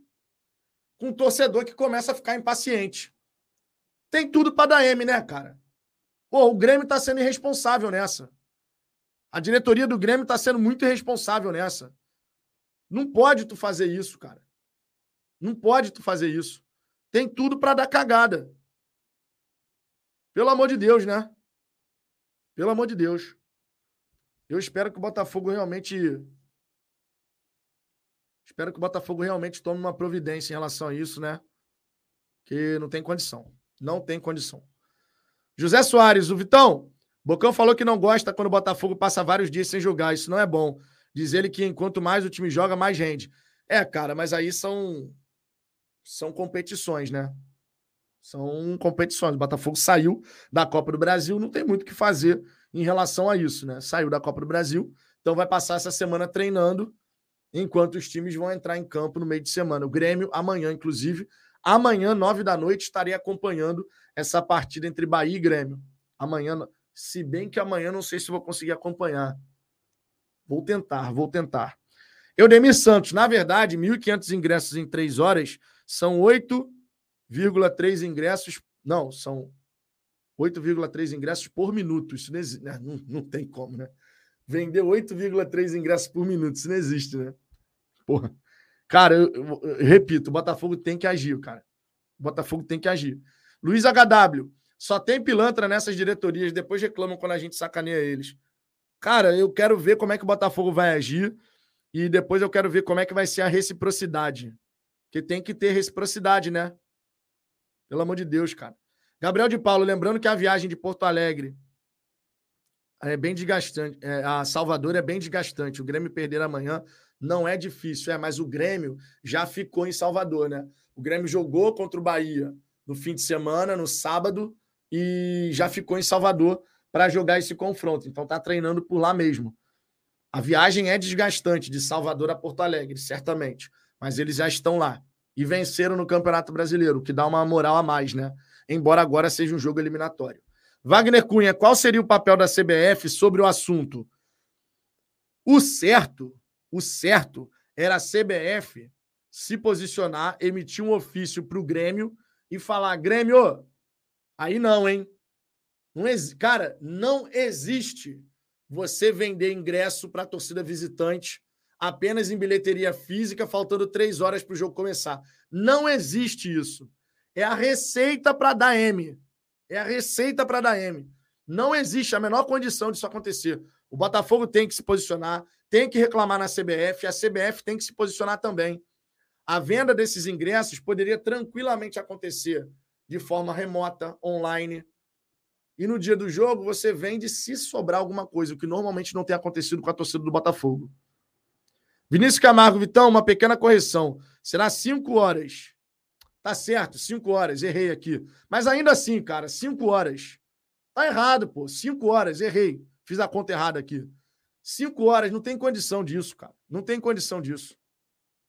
com um torcedor que começa a ficar impaciente. Tem tudo para dar M, né, cara? Pô, o Grêmio está sendo irresponsável nessa. A diretoria do Grêmio está sendo muito irresponsável nessa. Não pode tu fazer isso, cara. Não pode tu fazer isso. Tem tudo para dar cagada. Pelo amor de Deus, né? Pelo amor de Deus. Eu espero que o Botafogo realmente Espero que o Botafogo realmente tome uma providência em relação a isso, né? Que não tem condição. Não tem condição. José Soares, o Vitão. Bocão falou que não gosta quando o Botafogo passa vários dias sem jogar. Isso não é bom. Diz ele que enquanto mais o time joga, mais rende. É, cara, mas aí são são competições, né? São competições. O Botafogo saiu da Copa do Brasil, não tem muito o que fazer em relação a isso, né? Saiu da Copa do Brasil, então vai passar essa semana treinando enquanto os times vão entrar em campo no meio de semana. O Grêmio, amanhã, inclusive, amanhã, nove da noite, estarei acompanhando essa partida entre Bahia e Grêmio. Amanhã, se bem que amanhã não sei se vou conseguir acompanhar. Vou tentar, vou tentar. Eudemir Santos, na verdade, 1.500 ingressos em três horas são 8,3 ingressos. Não, são 8,3 ingressos por minuto. Isso não, existe, né? não, não tem como, né? Vender 8,3 ingressos por minuto. Isso não existe, né? Porra. Cara, eu, eu, eu, repito, o Botafogo tem que agir, cara. O Botafogo tem que agir. Luiz HW, só tem pilantra nessas diretorias, depois reclamam quando a gente sacaneia eles. Cara, eu quero ver como é que o Botafogo vai agir e depois eu quero ver como é que vai ser a reciprocidade. Porque tem que ter reciprocidade, né? Pelo amor de Deus, cara. Gabriel de Paulo, lembrando que a viagem de Porto Alegre é bem desgastante. É, a Salvador é bem desgastante. O Grêmio perder amanhã não é difícil, é, mas o Grêmio já ficou em Salvador, né? O Grêmio jogou contra o Bahia no fim de semana, no sábado, e já ficou em Salvador para jogar esse confronto. Então tá treinando por lá mesmo. A viagem é desgastante de Salvador a Porto Alegre, certamente, mas eles já estão lá e venceram no Campeonato Brasileiro, o que dá uma moral a mais, né? Embora agora seja um jogo eliminatório. Wagner Cunha, qual seria o papel da CBF sobre o assunto? O certo, o certo era a CBF se posicionar, emitir um ofício para o Grêmio e falar: Grêmio, aí não, hein? Não ex... Cara, não existe você vender ingresso para a torcida visitante apenas em bilheteria física, faltando três horas para o jogo começar. Não existe isso. É a receita para dar M. É a receita para dar M. Não existe a menor condição disso acontecer. O Botafogo tem que se posicionar, tem que reclamar na CBF, a CBF tem que se posicionar também. A venda desses ingressos poderia tranquilamente acontecer de forma remota, online. E no dia do jogo, você vende se sobrar alguma coisa, o que normalmente não tem acontecido com a torcida do Botafogo. Vinícius Camargo, Vitão, uma pequena correção. Será cinco horas. Tá certo, cinco horas. Errei aqui. Mas ainda assim, cara, cinco horas. Tá errado, pô. Cinco horas, errei. Fiz a conta errada aqui. Cinco horas, não tem condição disso, cara. Não tem condição disso.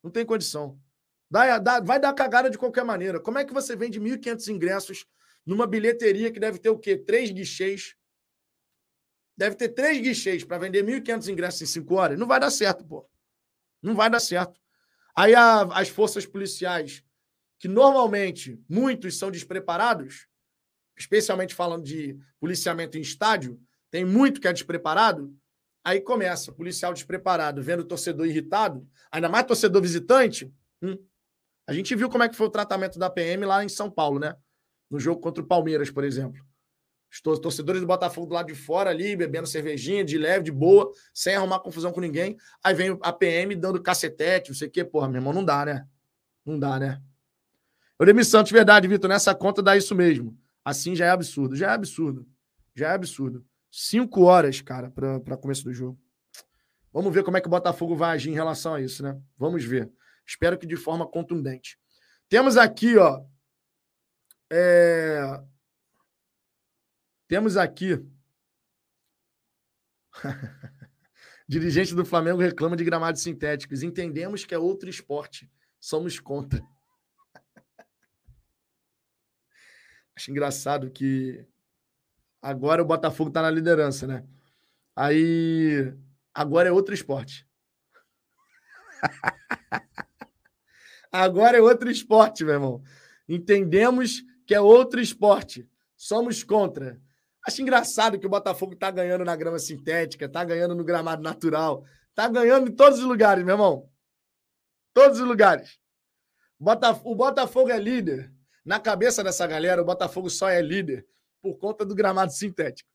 Não tem condição. Dá, dá, vai dar cagada de qualquer maneira. Como é que você vende 1.500 ingressos numa bilheteria que deve ter o quê? Três guichês. Deve ter três guichês para vender 1.500 ingressos em cinco horas. Não vai dar certo, pô. Não vai dar certo. Aí a, as forças policiais, que normalmente muitos são despreparados, especialmente falando de policiamento em estádio, tem muito que é despreparado. Aí começa, policial despreparado, vendo o torcedor irritado, ainda mais torcedor visitante. Hum. A gente viu como é que foi o tratamento da PM lá em São Paulo, né? No jogo contra o Palmeiras, por exemplo. Os torcedores do Botafogo do lado de fora ali, bebendo cervejinha, de leve, de boa, sem arrumar confusão com ninguém. Aí vem a PM dando cacetete, não sei o quê. Porra, meu irmão, não dá, né? Não dá, né? Eudemir Santos, verdade, Vitor, nessa conta dá isso mesmo. Assim já é absurdo. Já é absurdo. Já é absurdo. Cinco horas, cara, para começo do jogo. Vamos ver como é que o Botafogo vai agir em relação a isso, né? Vamos ver. Espero que de forma contundente. Temos aqui, ó. É... Temos aqui. Dirigente do Flamengo reclama de gramados sintéticos. Entendemos que é outro esporte. Somos contra. Acho engraçado que Agora o Botafogo está na liderança, né? Aí agora é outro esporte. agora é outro esporte, meu irmão. Entendemos que é outro esporte. Somos contra. Acho engraçado que o Botafogo está ganhando na grama sintética, está ganhando no gramado natural, está ganhando em todos os lugares, meu irmão. Todos os lugares. O Botafogo é líder. Na cabeça dessa galera, o Botafogo só é líder por conta do gramado sintético.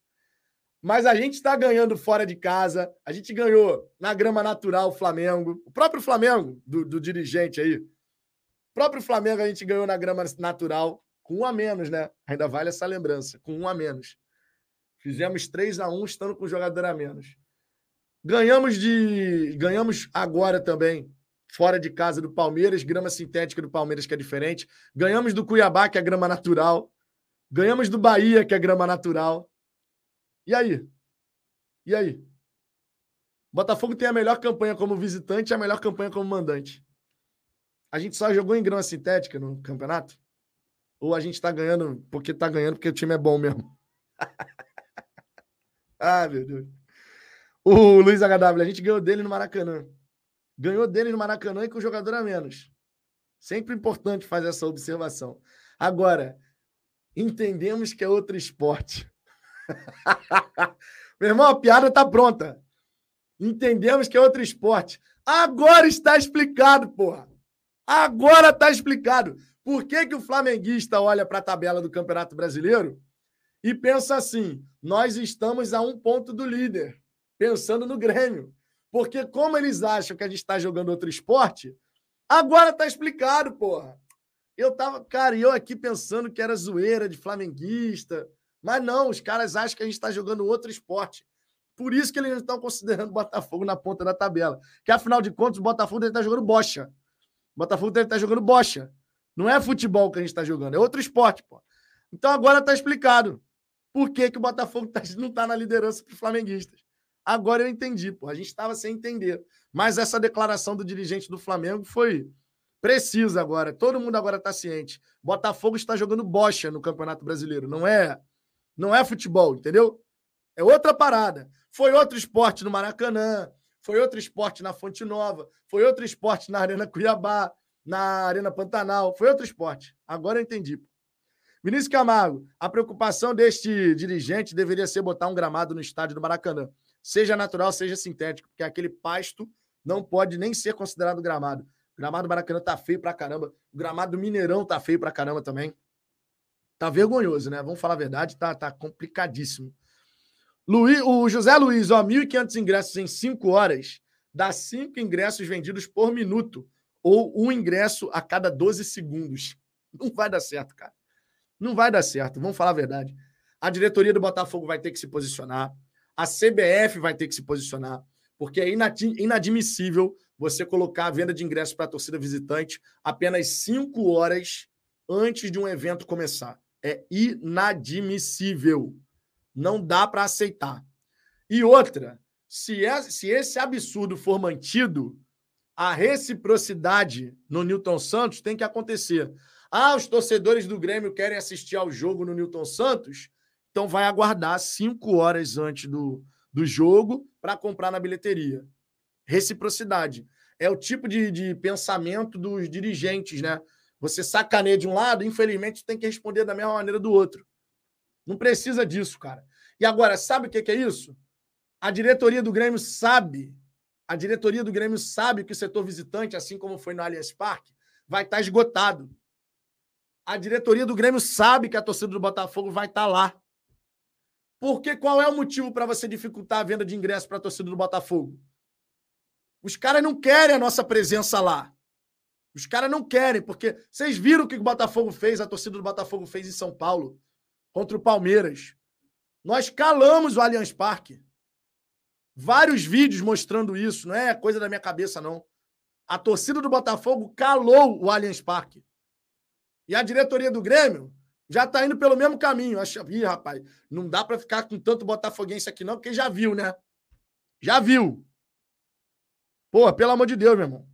Mas a gente está ganhando fora de casa, a gente ganhou na grama natural o Flamengo, o próprio Flamengo, do, do dirigente aí. O próprio Flamengo a gente ganhou na grama natural, com um a menos, né? Ainda vale essa lembrança, com um a menos. Fizemos 3 a 1 estando com o jogador a menos. Ganhamos de. Ganhamos agora também, fora de casa do Palmeiras, grama sintética do Palmeiras, que é diferente. Ganhamos do Cuiabá, que é grama natural. Ganhamos do Bahia, que é grama natural. E aí? E aí? Botafogo tem a melhor campanha como visitante e a melhor campanha como mandante. A gente só jogou em grama sintética no campeonato? Ou a gente tá ganhando porque tá ganhando porque o time é bom mesmo? ah, meu Deus. O Luiz HW, a gente ganhou dele no Maracanã. Ganhou dele no Maracanã e com o jogador a menos. Sempre importante fazer essa observação. Agora, Entendemos que é outro esporte. Meu irmão, a piada está pronta. Entendemos que é outro esporte. Agora está explicado, porra. Agora está explicado. Por que, que o flamenguista olha para a tabela do Campeonato Brasileiro e pensa assim: nós estamos a um ponto do líder, pensando no Grêmio. Porque, como eles acham que a gente está jogando outro esporte, agora está explicado, porra. Eu tava, cara, eu aqui pensando que era zoeira de flamenguista. Mas não, os caras acham que a gente está jogando outro esporte. Por isso que eles não estão considerando o Botafogo na ponta da tabela. Que afinal de contas, o Botafogo deve estar tá jogando bocha. O Botafogo deve estar tá jogando bocha. Não é futebol que a gente está jogando, é outro esporte, pô. Então agora está explicado por que, que o Botafogo tá, não está na liderança para os flamenguistas. Agora eu entendi, pô. A gente estava sem entender. Mas essa declaração do dirigente do Flamengo foi Precisa agora. Todo mundo agora está ciente. Botafogo está jogando bocha no Campeonato Brasileiro. Não é, não é futebol, entendeu? É outra parada. Foi outro esporte no Maracanã, foi outro esporte na Fonte Nova, foi outro esporte na Arena Cuiabá, na Arena Pantanal, foi outro esporte. Agora eu entendi. Vinícius Camargo, a preocupação deste dirigente deveria ser botar um gramado no estádio do Maracanã. seja natural, seja sintético, porque aquele pasto não pode nem ser considerado gramado. O gramado do Maracanã tá feio pra caramba. O gramado do Mineirão tá feio pra caramba também. Tá vergonhoso, né? Vamos falar a verdade, tá, tá complicadíssimo. Luiz, o José Luiz, ó, 1.500 ingressos em 5 horas, dá 5 ingressos vendidos por minuto, ou um ingresso a cada 12 segundos. Não vai dar certo, cara. Não vai dar certo, vamos falar a verdade. A diretoria do Botafogo vai ter que se posicionar, a CBF vai ter que se posicionar, porque é inadmissível você colocar a venda de ingressos para a torcida visitante apenas 5 horas antes de um evento começar. É inadmissível. Não dá para aceitar. E outra, é, se esse absurdo for mantido, a reciprocidade no Newton Santos tem que acontecer. Ah, os torcedores do Grêmio querem assistir ao jogo no Newton Santos, então vai aguardar cinco horas antes do, do jogo para comprar na bilheteria. Reciprocidade. É o tipo de, de pensamento dos dirigentes, né? Você sacaneia de um lado, infelizmente tem que responder da mesma maneira do outro. Não precisa disso, cara. E agora, sabe o que é isso? A diretoria do Grêmio sabe, a diretoria do Grêmio sabe que o setor visitante, assim como foi no Allianz Parque, vai estar esgotado. A diretoria do Grêmio sabe que a torcida do Botafogo vai estar lá. Porque qual é o motivo para você dificultar a venda de ingressos para a torcida do Botafogo? Os caras não querem a nossa presença lá. Os caras não querem, porque vocês viram o que o Botafogo fez, a torcida do Botafogo fez em São Paulo, contra o Palmeiras. Nós calamos o Allianz Parque. Vários vídeos mostrando isso, não é coisa da minha cabeça, não. A torcida do Botafogo calou o Allianz Parque. E a diretoria do Grêmio já está indo pelo mesmo caminho. Acha, Ih, rapaz, não dá para ficar com tanto botafoguense aqui, não, porque já viu, né? Já viu. Pô, pelo amor de Deus, meu irmão.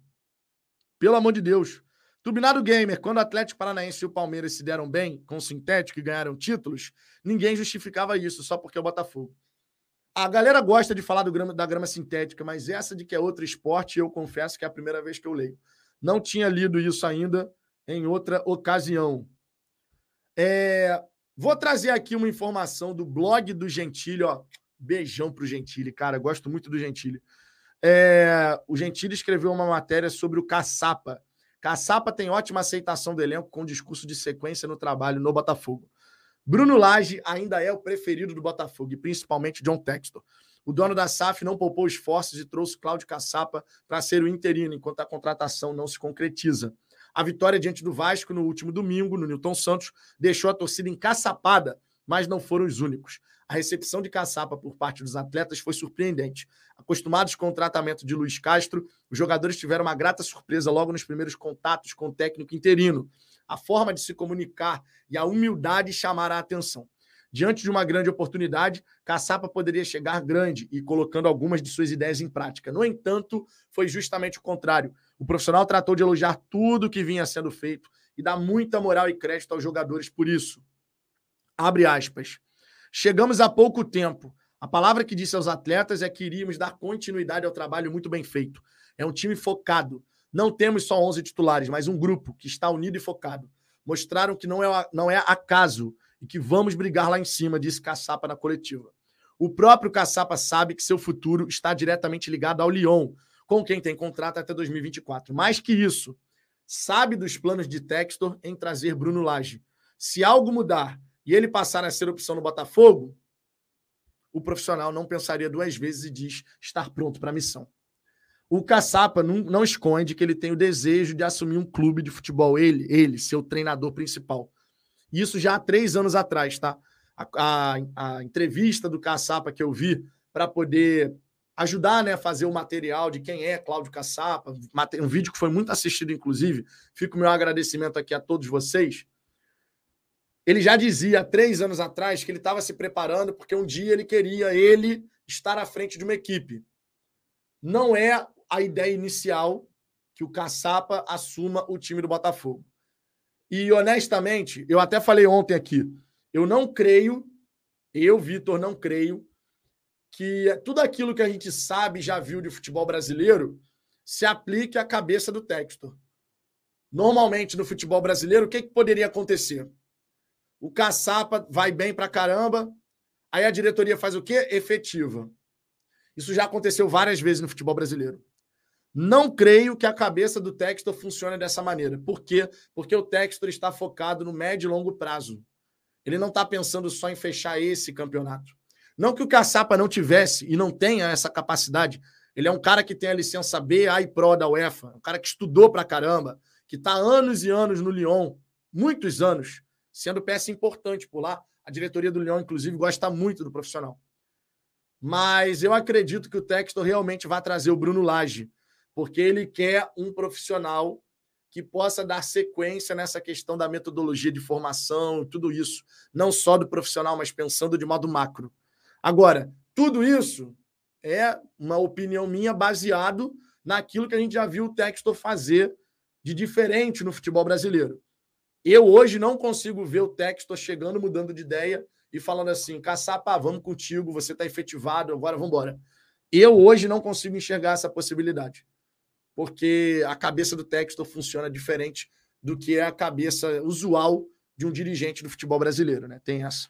Pelo amor de Deus. Turbinado Gamer, quando o Atlético Paranaense e o Palmeiras se deram bem com o sintético e ganharam títulos, ninguém justificava isso, só porque é o Botafogo. A galera gosta de falar grama, da grama sintética, mas essa de que é outro esporte, eu confesso que é a primeira vez que eu leio. Não tinha lido isso ainda em outra ocasião. É, vou trazer aqui uma informação do blog do Gentili, ó. Beijão pro Gentili, cara. Gosto muito do Gentili. É, o Gentili escreveu uma matéria sobre o Caçapa. Caçapa tem ótima aceitação do elenco com discurso de sequência no trabalho no Botafogo. Bruno Lage ainda é o preferido do Botafogo, e principalmente John Textor. O dono da SAF não poupou esforços e trouxe Cláudio Caçapa para ser o interino, enquanto a contratação não se concretiza. A vitória diante do Vasco no último domingo, no Newton Santos, deixou a torcida encaçapada, mas não foram os únicos. A recepção de caçapa por parte dos atletas foi surpreendente. Acostumados com o tratamento de Luiz Castro, os jogadores tiveram uma grata surpresa logo nos primeiros contatos com o técnico interino. A forma de se comunicar e a humildade chamaram a atenção. Diante de uma grande oportunidade, Caçapa poderia chegar grande e colocando algumas de suas ideias em prática. No entanto, foi justamente o contrário. O profissional tratou de elogiar tudo que vinha sendo feito e dar muita moral e crédito aos jogadores por isso. Abre aspas. Chegamos há pouco tempo. A palavra que disse aos atletas é que iríamos dar continuidade ao trabalho muito bem feito. É um time focado. Não temos só 11 titulares, mas um grupo que está unido e focado. Mostraram que não é, não é acaso e que vamos brigar lá em cima, disse Caçapa na coletiva. O próprio Caçapa sabe que seu futuro está diretamente ligado ao Lyon, com quem tem contrato até 2024. Mais que isso, sabe dos planos de Textor em trazer Bruno Lage. Se algo mudar e ele passar a ser opção no Botafogo, o profissional não pensaria duas vezes e diz estar pronto para a missão. O Caçapa não, não, esconde que ele tem o desejo de assumir um clube de futebol, ele, ele, seu treinador principal. Isso já há três anos atrás, tá? A, a, a entrevista do Caçapa que eu vi para poder ajudar né, a fazer o material de quem é Cláudio Caçapa, um vídeo que foi muito assistido, inclusive. Fica o meu agradecimento aqui a todos vocês. Ele já dizia há três anos atrás que ele estava se preparando porque um dia ele queria ele estar à frente de uma equipe. Não é a ideia inicial que o Caçapa assuma o time do Botafogo. E honestamente, eu até falei ontem aqui, eu não creio, eu, Vitor, não creio que tudo aquilo que a gente sabe, já viu de futebol brasileiro, se aplique à cabeça do Textor. Normalmente no futebol brasileiro, o que, que poderia acontecer? O caçapa vai bem pra caramba. Aí a diretoria faz o quê? Efetiva. Isso já aconteceu várias vezes no futebol brasileiro. Não creio que a cabeça do Textor funcione dessa maneira. Por quê? Porque o Textor está focado no médio e longo prazo. Ele não está pensando só em fechar esse campeonato. Não que o Caçapa não tivesse e não tenha essa capacidade. Ele é um cara que tem a licença B, A e Pro da UEFA. Um cara que estudou pra caramba, que está anos e anos no Lyon, muitos anos, sendo peça importante por lá. A diretoria do Lyon, inclusive, gosta muito do profissional. Mas eu acredito que o Textor realmente vai trazer o Bruno Lage porque ele quer um profissional que possa dar sequência nessa questão da metodologia de formação, tudo isso, não só do profissional, mas pensando de modo macro. Agora, tudo isso é uma opinião minha baseado naquilo que a gente já viu o Textor fazer de diferente no futebol brasileiro. Eu hoje não consigo ver o Textor chegando, mudando de ideia e falando assim: Caçapa, vamos contigo, você está efetivado, agora vamos embora. Eu hoje não consigo enxergar essa possibilidade porque a cabeça do Textor funciona diferente do que é a cabeça usual de um dirigente do futebol brasileiro, né? Tem essa.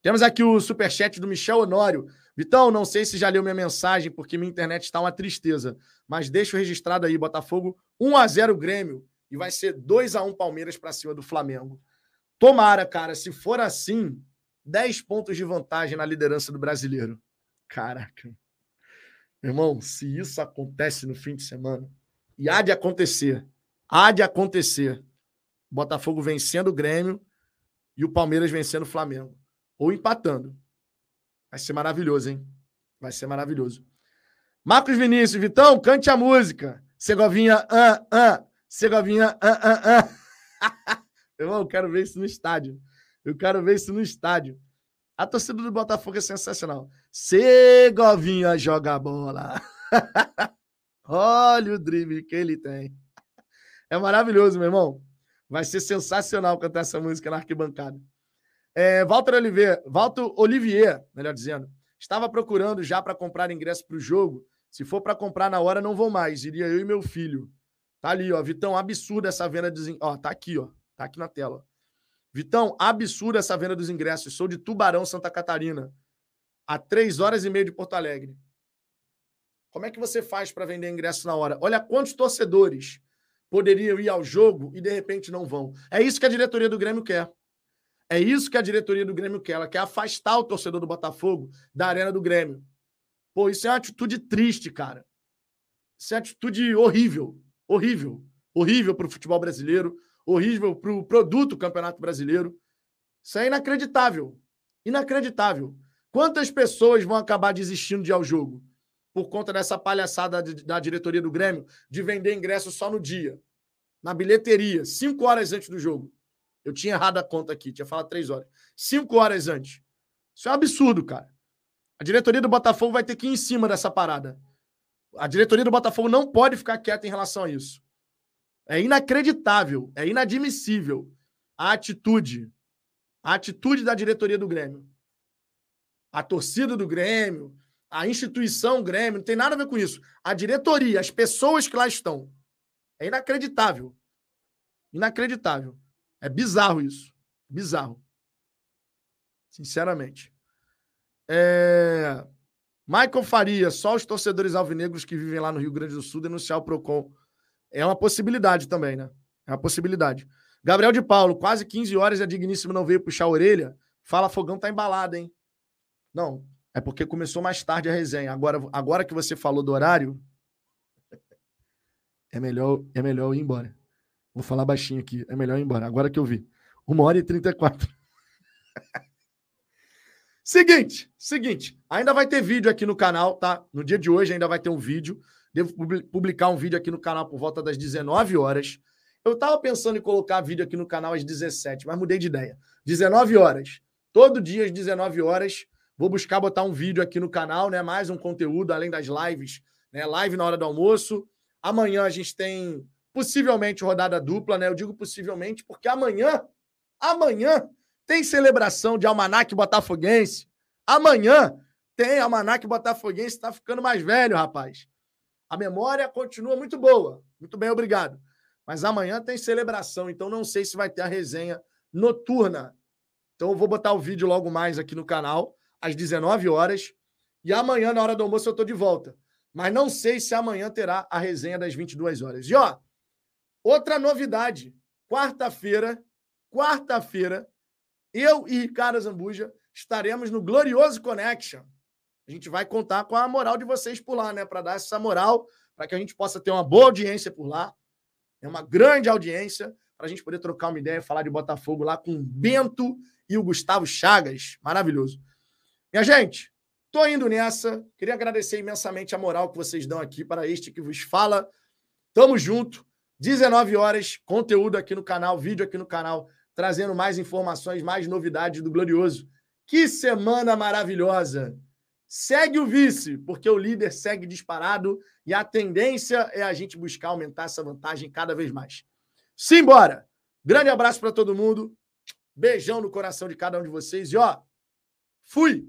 Temos aqui o superchat do Michel Honório. Vitão, não sei se já leu minha mensagem, porque minha internet está uma tristeza. Mas deixa registrado aí, Botafogo 1 a 0 Grêmio. E vai ser 2 a 1 Palmeiras para cima do Flamengo. Tomara, cara, se for assim, 10 pontos de vantagem na liderança do brasileiro. Caraca. Irmão, se isso acontece no fim de semana, e há de acontecer, há de acontecer, Botafogo vencendo o Grêmio e o Palmeiras vencendo o Flamengo, ou empatando. Vai ser maravilhoso, hein? Vai ser maravilhoso. Marcos Vinícius, Vitão, cante a música. Segovinha, ah, ah. Segovinha, ah, ah, ah. Irmão, eu quero ver isso no estádio. Eu quero ver isso no estádio. A torcida do Botafogo é sensacional. Segovinha joga bola. Olha o drible que ele tem. É maravilhoso, meu irmão. Vai ser sensacional cantar essa música na arquibancada. É, Walter Olivier, Walter Olivier, melhor dizendo, estava procurando já para comprar ingresso para o jogo. Se for para comprar na hora, não vou mais. Iria eu e meu filho. Tá ali, ó. Vitão, absurda essa venda de. Ó, tá aqui, ó. Tá aqui na tela. Vitão, absurda essa venda dos ingressos. Sou de Tubarão, Santa Catarina. A três horas e meia de Porto Alegre. Como é que você faz para vender ingresso na hora? Olha quantos torcedores poderiam ir ao jogo e de repente não vão. É isso que a diretoria do Grêmio quer. É isso que a diretoria do Grêmio quer. Ela quer afastar o torcedor do Botafogo da arena do Grêmio. Pô, isso é uma atitude triste, cara. Isso é uma atitude horrível. Horrível. Horrível para o futebol brasileiro horrível para o produto Campeonato Brasileiro. Isso é inacreditável. Inacreditável. Quantas pessoas vão acabar desistindo de ir ao jogo por conta dessa palhaçada da diretoria do Grêmio de vender ingresso só no dia, na bilheteria, cinco horas antes do jogo? Eu tinha errado a conta aqui, tinha falado três horas. Cinco horas antes. Isso é um absurdo, cara. A diretoria do Botafogo vai ter que ir em cima dessa parada. A diretoria do Botafogo não pode ficar quieta em relação a isso. É inacreditável, é inadmissível a atitude, a atitude da diretoria do Grêmio. A torcida do Grêmio, a instituição Grêmio, não tem nada a ver com isso. A diretoria, as pessoas que lá estão. É inacreditável. Inacreditável. É bizarro isso. Bizarro. Sinceramente. É... Michael Faria, só os torcedores alvinegros que vivem lá no Rio Grande do Sul denunciar o PROCON é uma possibilidade também, né? É uma possibilidade. Gabriel de Paulo, quase 15 horas e a Digníssimo não veio puxar a orelha. Fala, fogão tá embalado, hein? Não, é porque começou mais tarde a resenha. Agora, agora que você falou do horário, é melhor, é melhor eu ir embora. Vou falar baixinho aqui. É melhor ir embora. Agora que eu vi. Uma hora e 34. seguinte, seguinte. Ainda vai ter vídeo aqui no canal, tá? No dia de hoje ainda vai ter um vídeo. Devo publicar um vídeo aqui no canal por volta das 19 horas. Eu estava pensando em colocar vídeo aqui no canal às 17, mas mudei de ideia. 19 horas. Todo dia às 19 horas. Vou buscar botar um vídeo aqui no canal, né? Mais um conteúdo, além das lives, né? Live na hora do almoço. Amanhã a gente tem possivelmente rodada dupla, né? Eu digo possivelmente porque amanhã, amanhã tem celebração de Almanac Botafoguense. Amanhã tem Almanac Botafoguense, tá ficando mais velho, rapaz. A memória continua muito boa. Muito bem, obrigado. Mas amanhã tem celebração, então não sei se vai ter a resenha noturna. Então eu vou botar o vídeo logo mais aqui no canal, às 19 horas. E amanhã, na hora do almoço, eu estou de volta. Mas não sei se amanhã terá a resenha das 22 horas. E ó, outra novidade. Quarta-feira, quarta-feira, eu e Ricardo Zambuja estaremos no Glorioso Connection. A gente vai contar com a moral de vocês por lá, né? Para dar essa moral, para que a gente possa ter uma boa audiência por lá. É uma grande audiência para a gente poder trocar uma ideia, falar de Botafogo lá com o Bento e o Gustavo Chagas. Maravilhoso. Minha gente, tô indo nessa. Queria agradecer imensamente a moral que vocês dão aqui para este que vos fala. Tamo junto. 19 horas, conteúdo aqui no canal, vídeo aqui no canal, trazendo mais informações, mais novidades do Glorioso. Que semana maravilhosa! Segue o vice, porque o líder segue disparado e a tendência é a gente buscar aumentar essa vantagem cada vez mais. Simbora! Grande abraço para todo mundo. Beijão no coração de cada um de vocês e ó, fui!